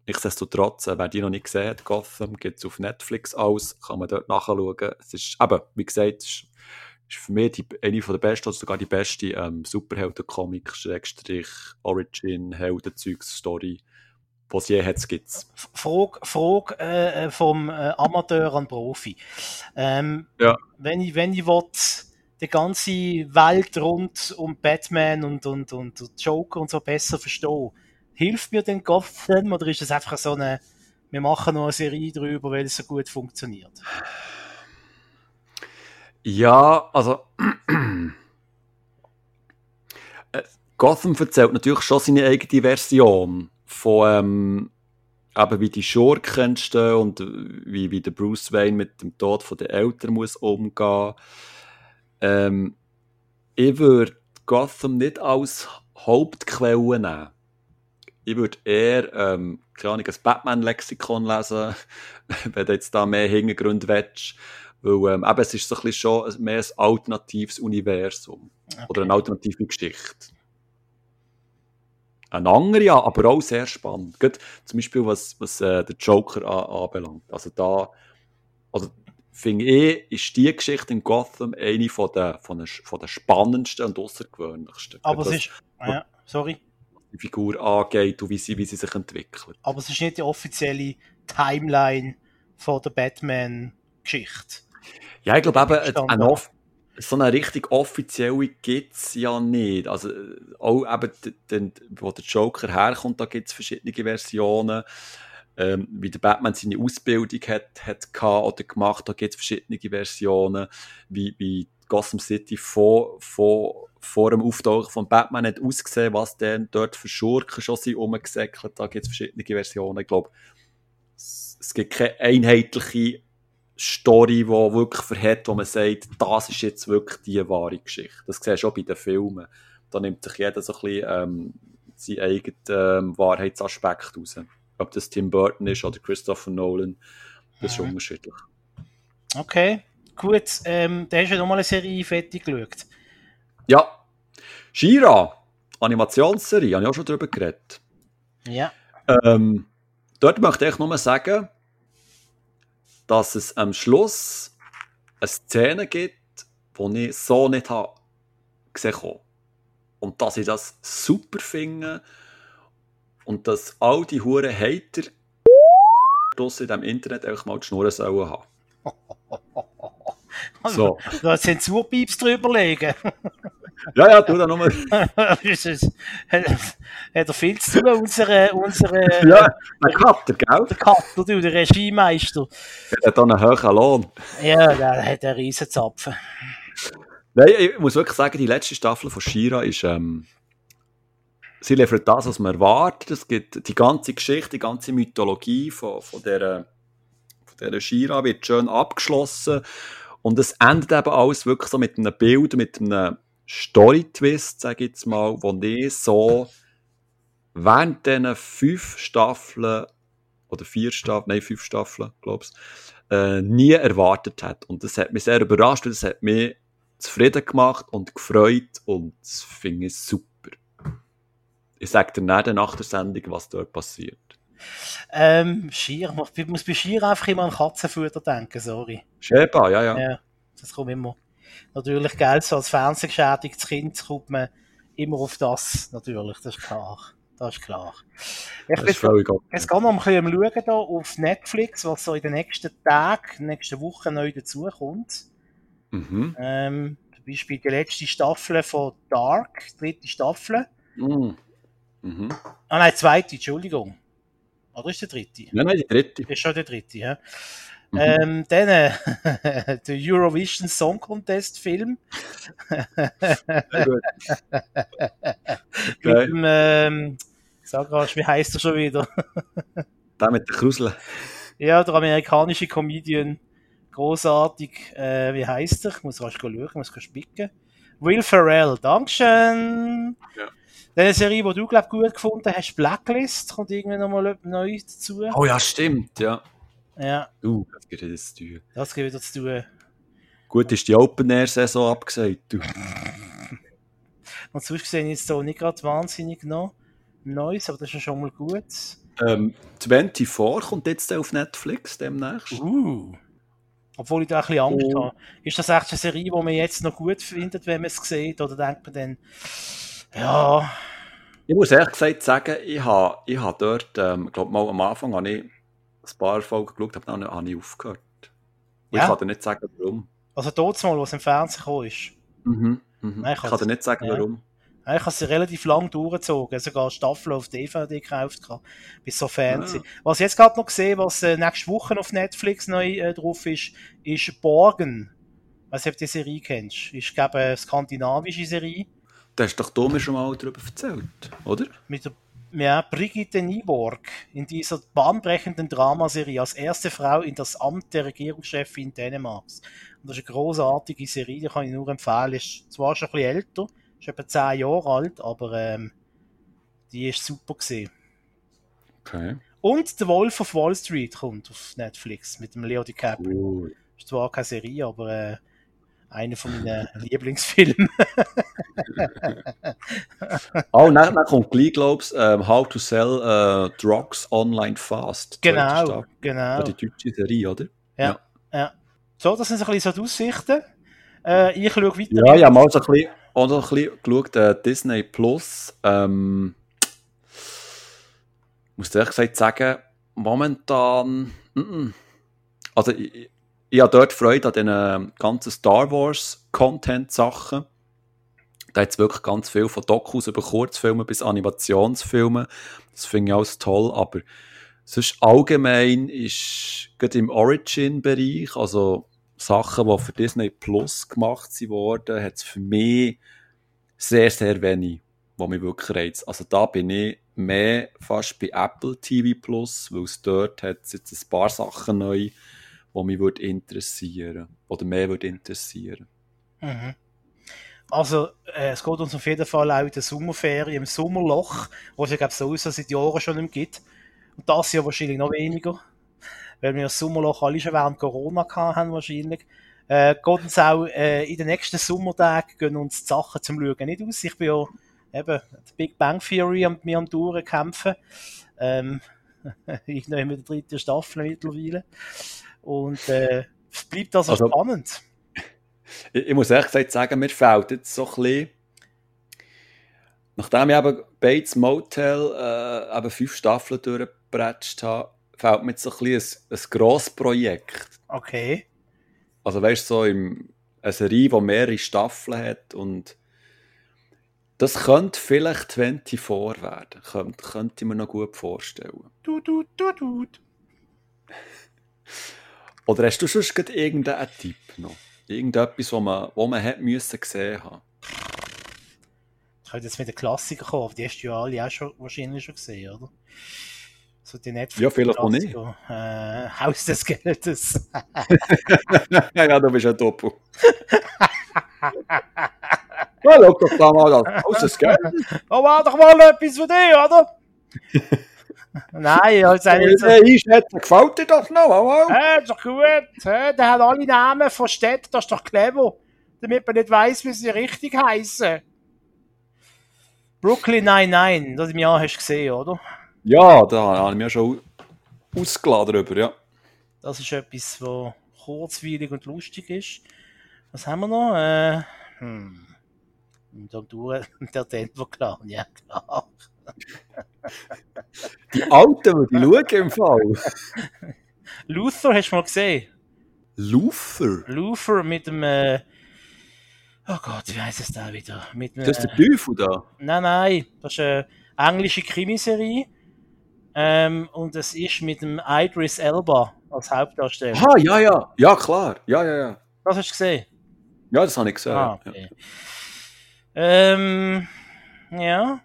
Nichtsdestotrotz, äh, wer die noch nicht gesehen hat, Gotham, gibt es auf Netflix aus, kann man dort nachschauen. Es ist, eben, wie gesagt, es ist, ist für mich die, eine von der besten, oder sogar die beste ähm, Superhelden-Comic, Schrägstrich, Origin, Heldenzeugs-Story was je hat, gibt es. Frage, Frage äh, vom äh, Amateur an Profi. Ähm, ja. Wenn ich, wenn ich will, die ganze Welt rund um Batman und, und, und, Joker und so besser verstehe, hilft mir denn Gotham oder ist das einfach so eine, wir machen noch eine Serie drüber, weil es so gut funktioniert? Ja, also äh, Gotham erzählt natürlich schon seine eigene Version von ähm, eben wie die Schurken entstehen und wie, wie der Bruce Wayne mit dem Tod von den Eltern muss umgehen. Ähm, ich würde Gotham nicht als Hauptquelle nehmen. Ich würde eher, ähm, keine Ahnung, ein Batman-Lexikon lesen, [laughs] wenn du jetzt da mehr Hintergrund willst. Weil ähm, eben, es ist so ein bisschen schon mehr ein alternatives Universum. Okay. Oder eine alternative Geschichte. Eine andere, ja, aber auch sehr spannend. Gerade zum Beispiel, was, was äh, den Joker an, anbelangt. Also da, also finde ich, ist die Geschichte in Gotham eine von der, von der, von der spannendsten und außergewöhnlichsten. Aber es ist, ja, sorry, die Figur angeht und wie sie, wie sie sich entwickelt. aber es ist nicht die offizielle Timeline von der Batman-Geschichte. Ja, ich glaube eben, eine off so eine richtig offizielle gibt es ja nicht. Also äh, auch eben, d- d- wo der Joker herkommt, da gibt es verschiedene Versionen. Ähm, wie der Batman seine Ausbildung hat, hat oder gemacht, da gibt es verschiedene Versionen. Wie, wie Gotham City vor, vor, vor dem Auftauchen von Batman hat ausgesehen, was denn dort für Schurken schon sind rumgesäckelt. Da gibt es verschiedene Versionen. Ich glaube, es, es gibt keine einheitliche Story, die wirklich verhält, wo man sagt, das ist jetzt wirklich die wahre Geschichte. Das siehst du auch bei den Filmen. Da nimmt sich jeder so ein bisschen ähm, seinen eigenen ähm, Wahrheitsaspekt raus. Ob das Tim Burton ist oder Christopher Nolan, das ist Mhm. unterschiedlich. Okay, gut. Ähm, da hast du ja nochmal eine Serie fertig geschaut. Ja, Shira, Animationsserie, habe ich auch schon drüber geredet. Ja. Ähm, dort möchte ich nur sagen, dass es am Schluss eine Szene gibt, die ich so nicht habe gesehen habe. Und dass ich das super finde und dass all die Huren Hater draussen in diesem Internet einfach mal die Schnur sollen haben. [laughs] So. Da Zensurpieps drüber legen. Ja, ja, tu da nochmal. [laughs] Das ist- hat er viel zu tun, unsere, unsere [laughs] Ja, der Cutter, gell? der Cutter, du, der Regiemeister. Der hat da einen hohen Lohn. Ja, der hat einen riesen Zapfen. Nein, ich muss wirklich sagen, die letzte Staffel von Shira ist, ähm, sie liefert das, was man erwartet. Es gibt die ganze Geschichte, die ganze Mythologie von, von dieser, von dieser Shira wird schön abgeschlossen. Und es endet eben alles wirklich so mit einem Bild, mit einem Story-Twist, sage ich jetzt mal, wo ich so während diesen fünf Staffeln oder vier Staffeln, nein, fünf Staffeln, glaube ich, äh, nie erwartet hat. Und das hat mich sehr überrascht und das hat mich zufrieden gemacht und gefreut und das finde ich super. Ich sage dir nicht nach der Sendung, was dort passiert. Ähm, Schier, ich muss bei Schier einfach immer an Katzenfutter denken, sorry. Sheba, ja, ja. Ja, das kommt immer. Natürlich, gell, so als fernsehgeschädigtes Kind kommt man immer auf das, natürlich, das ist klar. Das ist klar. Ich Das ist völlig jetzt gerade noch ein bisschen Schauen da auf Netflix, was so in den nächsten Tagen, nächsten Wochen neu dazukommt. Mhm. Ähm, zum Beispiel die letzte Staffel von Dark, dritte Staffel. Mhm. Mhm. Ah nein, zweite, Entschuldigung. Oder ist der dritte? Nein, nein, die dritte. Ist schon der dritte, ja. Mhm. Ähm, dann äh, [laughs] der Eurovision Song Contest Film Sehr gut. [laughs] mit dem, ähm, sag rasch, wie heißt er schon wieder? [laughs] Der mit der Krusel. ja, der amerikanische Comedian, großartig. Äh, wie heißt er? Ich muss rasch schauen, ich muss spicken. Will Ferrell, Dankeschön. Ja. Dann eine Serie, die du glaub gut gefunden hast, Blacklist, kommt irgendwie nochmal neu dazu. Oh ja, stimmt, ja. Ja, Uh, das geht das zu tun. das gibt wieder zu tun. Gut, ist die Open-Air-Saison abgesagt. Du. [laughs] Und sonst gesehen jetzt so nicht gerade wahnsinnig noch Neues, aber das ist ja schon mal gut. Ähm, 24 kommt jetzt auf Netflix demnächst. Uh. Obwohl ich da ein bisschen Angst Oh. habe. Ist das echt eine Serie, die man jetzt noch gut findet, wenn man es sieht? Oder denkt man dann, ja, Ich muss ehrlich gesagt sagen, ich habe ich hab dort, ähm, glaube mal am Anfang habe ich ein paar Folgen geschaut, aber dann habe ich aufgehört. Ja. Ich kann dir nicht sagen, warum. also dort mal, was im Fernsehen gekommen ist. Mhm. Mhm. Nein, ich ich kann dir nicht sagen, ja. warum. Ja, Ich habe sie relativ lang durchgezogen, sogar Staffel auf DVD gekauft, bis so Fan sind. Was ich jetzt gerade noch gesehen, was äh, nächste Woche auf Netflix neu äh, drauf ist, ist Borgen. Ich weiß nicht, ob du die Serie kennst. Ist, glaube eine skandinavische Serie. Du hast doch mir schon mal darüber erzählt, oder? mit der ja, Brigitte Nieborg in dieser bahnbrechenden Dramaserie als erste Frau in das Amt der Regierungschefin Dänemarks. Und das ist eine großartige Serie, die kann ich nur empfehlen. Ist zwar schon ein bisschen älter, ist etwa 10 Jahre alt, aber ähm, die ist super gesehen. Okay. Und The Wolf of Wall Street kommt auf Netflix mit dem Leo DiCaprio. Cool. Ist zwar keine Serie, aber äh, einer von meinen Lieblingsfilmen. [laughs] oh, dann, dann kommt gleich, glaubst ähm, How to Sell uh, Drugs Online Fast. Genau, genau. Die deutsche Serie, oder? Ja, ja. ja. So, das sind so ein bisschen so die Aussichten. Äh, ich schaue weiter. Ja, ja, mal so ein bisschen, auch ein bisschen geschaut, äh, Disney Plus. Ähm, muss ehrlich gesagt sagen, momentan, mm -mm. also ich, ich habe dort Freude an den ganzen Star Wars Content-Sachen. Da hat es wirklich ganz viel von Dokus über Kurzfilme bis Animationsfilme. Das finde ich alles toll, aber sonst allgemein ist gerade im Origin-Bereich, also Sachen, die für Disney Plus gemacht wurden, hat es für mich sehr, sehr wenig, die mich wirklich reizt. Also da bin ich mehr fast bei Apple TV Plus, weil es dort hat jetzt ein paar Sachen neu, die mich würde interessieren oder mehr würde interessieren. Mhm. Also, äh, es geht uns auf jeden Fall auch in der Sommerferien, im Sommerloch, wo es ja, glaube ich, sowieso seit Jahren schon nicht gibt. Und das Jahr wahrscheinlich noch weniger, weil wir das Sommerloch alle schon während Corona haben wahrscheinlich. Äh, geht uns auch äh, in den nächsten Sommertagen gehen uns die Sachen zum Schauen nicht aus. Ich bin ja eben die Big Bang Theory und mir am Durchkämpfen. Ähm, [laughs] ich nehme die dritte Staffel mittlerweile. Und äh, es bleibt also, also spannend. Ich, ich, muss ehrlich gesagt sagen, mir fehlt jetzt so ein bisschen, nachdem ich eben Bates Motel äh, eben fünf Staffeln durchgebratscht habe, fehlt mir jetzt so ein bisschen ein, ein grosses Projekt. Okay. Also weißt du, so im, eine Serie, die mehrere Staffeln hat und das könnte vielleicht 24 werden. Könnte, könnte ich mir noch gut vorstellen. Du, du, du, du. Oder hast du schon irgendeinen Tipp noch? Irgendetwas, was man, was man hat müssen gesehen haben? Ich könnte jetzt mit den Klassiker kommen, aber die hast du ja alle auch schon, wahrscheinlich schon gesehen, oder? So die Netflix ja, vielleicht auch nicht. Äh, Haus des Geldes. [laughs] ja, du bist ein Doppel. [laughs] ja, schau doch da mal das Haus des Geldes. Da war doch mal etwas für dich, oder? [laughs] Nein, also nicht so. Einschätzen, gefällt dir das noch? Oh, Ja, ist doch gut. Ja, der hat alle Namen von Städten, das ist doch clever. Damit man nicht weiss, wie sie richtig heißen. Brooklyn 99, das im Jahr hast du gesehen, oder? Ja, da habe ich mir schon ausgeladen darüber, ja. Das ist etwas, was kurzweilig und lustig ist. Was haben wir noch? Äh, hm. [laughs] Der Denver Clan, ja klar. Die Alten, die schauen im Fall. Luther hast du mal gesehen? Luther? Luther mit dem. Äh, oh Gott, wie heißt es da wieder? Mit, das ist der Teufel da? Nein, nein, das ist eine englische Krimiserie. Ähm, und es ist mit dem Idris Elba als Hauptdarsteller. Ah, ja, ja. Ja, klar. Ja, ja, ja. Das hast du gesehen? Ja, das habe ich gesehen. Ah, okay. ja. Ähm, ja.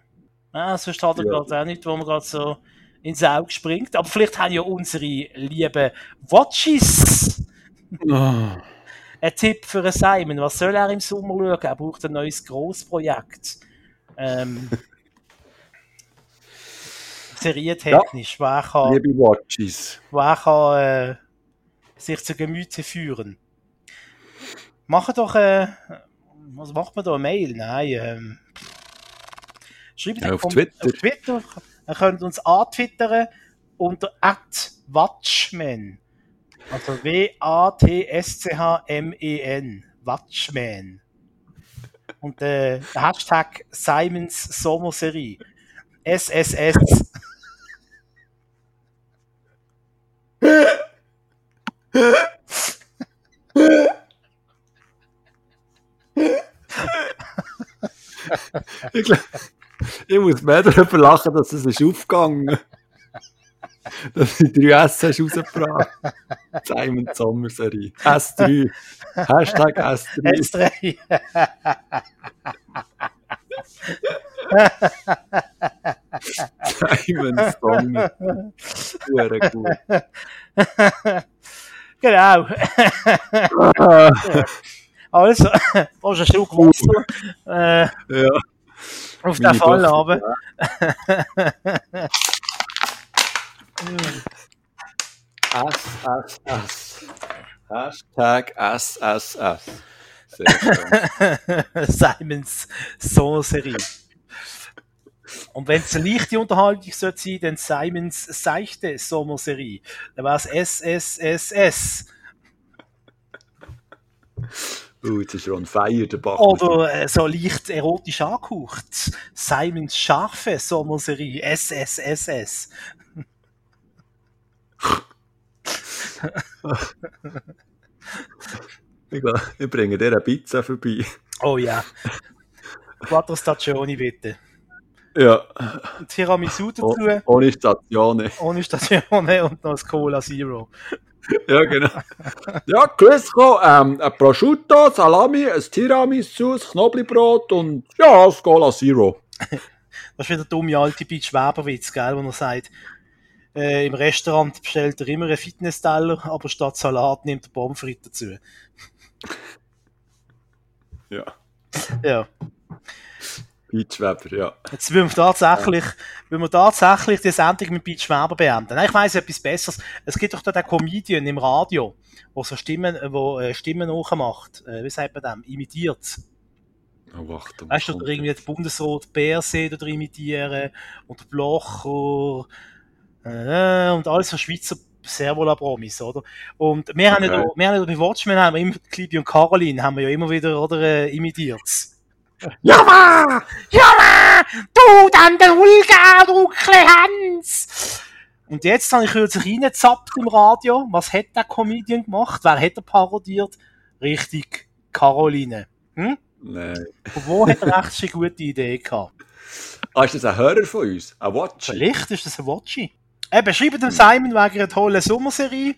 Ah, sonst hat er ja. gerade auch nicht, wo man gerade so ins Auge springt. Aber vielleicht haben ja unsere lieben Watches oh. ein Tipp für einen Simon. Was soll er im Sommer schauen? Er braucht ein neues Großprojekt. Ähm, [laughs] serientechnisch. Ja. Wer kann, liebe Watches. Wer kann äh, sich zu Gemüte führen? Machen doch, äh, was macht man da? Eine Mail? Nein, ähm, Schreibt ja, auf, Twitter. auf Twitter. Ihr könnt uns antwittern unter @watchmen. Also W-A-T-S-C-H-M-E-N. Watchmen. Und äh, der Hashtag Simons Sommerserie. SSS. [laughs] [laughs] ich glaube, ich muss mehr darüber lachen, dass es ist aufgegangen dass du 3S hast rausgebracht. Simon Sommerserie. S3. Hashtag S3. S3. Simon Sommer. Sehr gut. Genau. also, auch ein Stück Wasser. Äh, ja. Auf den Fall aber. [laughs] Ass, Ass, Ass. Hashtag SSS. Sehr schön. [laughs] Simons Sommerserie. Und wenn es eine leichte Unterhaltung sollte sein, dann Simons seichte Sommerserie. Dann war es SSSS. Uh, jetzt ist er on fire, der Bach. Oder äh, so leicht erotisch angehaucht. Simons scharfe Sommerserie. SSSS. Ich, ich [laughs] bringe dir eine Pizza vorbei. Oh ja. Quattro Stagioni bitte. Ja. Tiramisu Oh, dazu, ohne Stationen. ohne Stagione und noch ein Cola Zero. Ja, genau. [laughs] Ja, Crisco, ähm, ein Prosciutto, Salami, ein Tiramisu, ein Knoblauchbrot und ja, das Cola Zero. [laughs] Das ist wieder der dumme alte Beach Weberwitz, gell, wo er sagt, äh, im Restaurant bestellt er immer einen Fitnessteller, aber statt Salat nimmt er Pommes frites dazu. Ja. Ja. Beachweber, ja. Jetzt wollen wir tatsächlich, wollen wir tatsächlich die Sendung mit Beach Weber beenden. Nein, ich weiss etwas Besseres. Es gibt doch da den Comedian im Radio, wo so Stimmen, äh, wo äh, Stimmen nachmacht. Äh, wie sagt man dem? Imitiert. Oh, warte. Weißt du, oder irgendwie den Bundesrat Bersee oder imitieren und der Blocher äh, und alles so Schweizer Servola-Promis, oder? Und wir haben ja, Okay. da- wir haben ja bei Watchmen haben wir immer Clibi und Caroline haben wir ja immer wieder, oder, äh, imitiert. Ja, ma! Ja, ma, du, dann der Vulgar, du Hans! Und jetzt habe ich kürzlich reingezappt im Radio. Was hat der Comedian gemacht? Wer hat er parodiert? Richtig, Caroline. Hm? Nein. Von wo hat er echt eine gute Idee gehabt? Ah, ist das ein Hörer von uns? Ein Watch? Vielleicht ist das ein Watchi. Eben, schreibt dem Simon wegen einer tollen Sommerserie.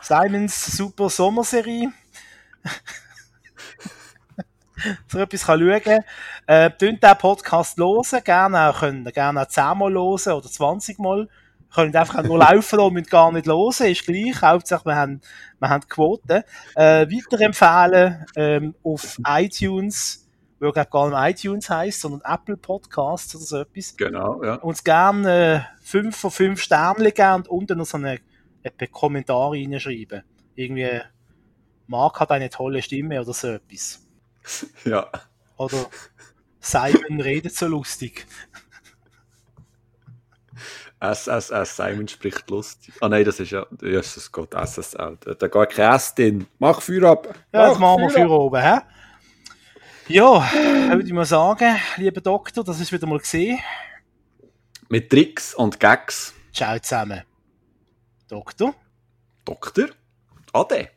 Simons super Sommerserie. [laughs] so etwas kann schauen. Äh, tönt den Podcast hören. Gerne auch, können, gerne auch 10 Mal hören oder 20 Mal. Können einfach nur laufen lassen, müssen gar nicht hören. Ist gleich. Hauptsache, wir haben, wir haben die Quote. Äh, weiterempfehlen, ähm, auf iTunes, wo glaub gar nicht iTunes heisst, sondern Apple Podcasts oder so etwas Genau, ja. uns gerne äh, 5 von 5 Sterne geben und unten noch so einen, einen Kommentar reinschreiben. Irgendwie, Marc hat eine tolle Stimme oder so etwas. [laughs] Ja. Oder Simon redet so lustig. SSS, Simon spricht lustig. Ah nein, das ist ja, Jesus Gott, SSL. Da, geht kein S drin. Mach Feuer ab. Ja, das machen wir Feuer oben, hä? Ja, dann würde ich mal sagen, lieber Doktor, das ist wieder mal gesehen. Mit Tricks und Gags. Ciao zusammen. Doktor? Doktor, Ade.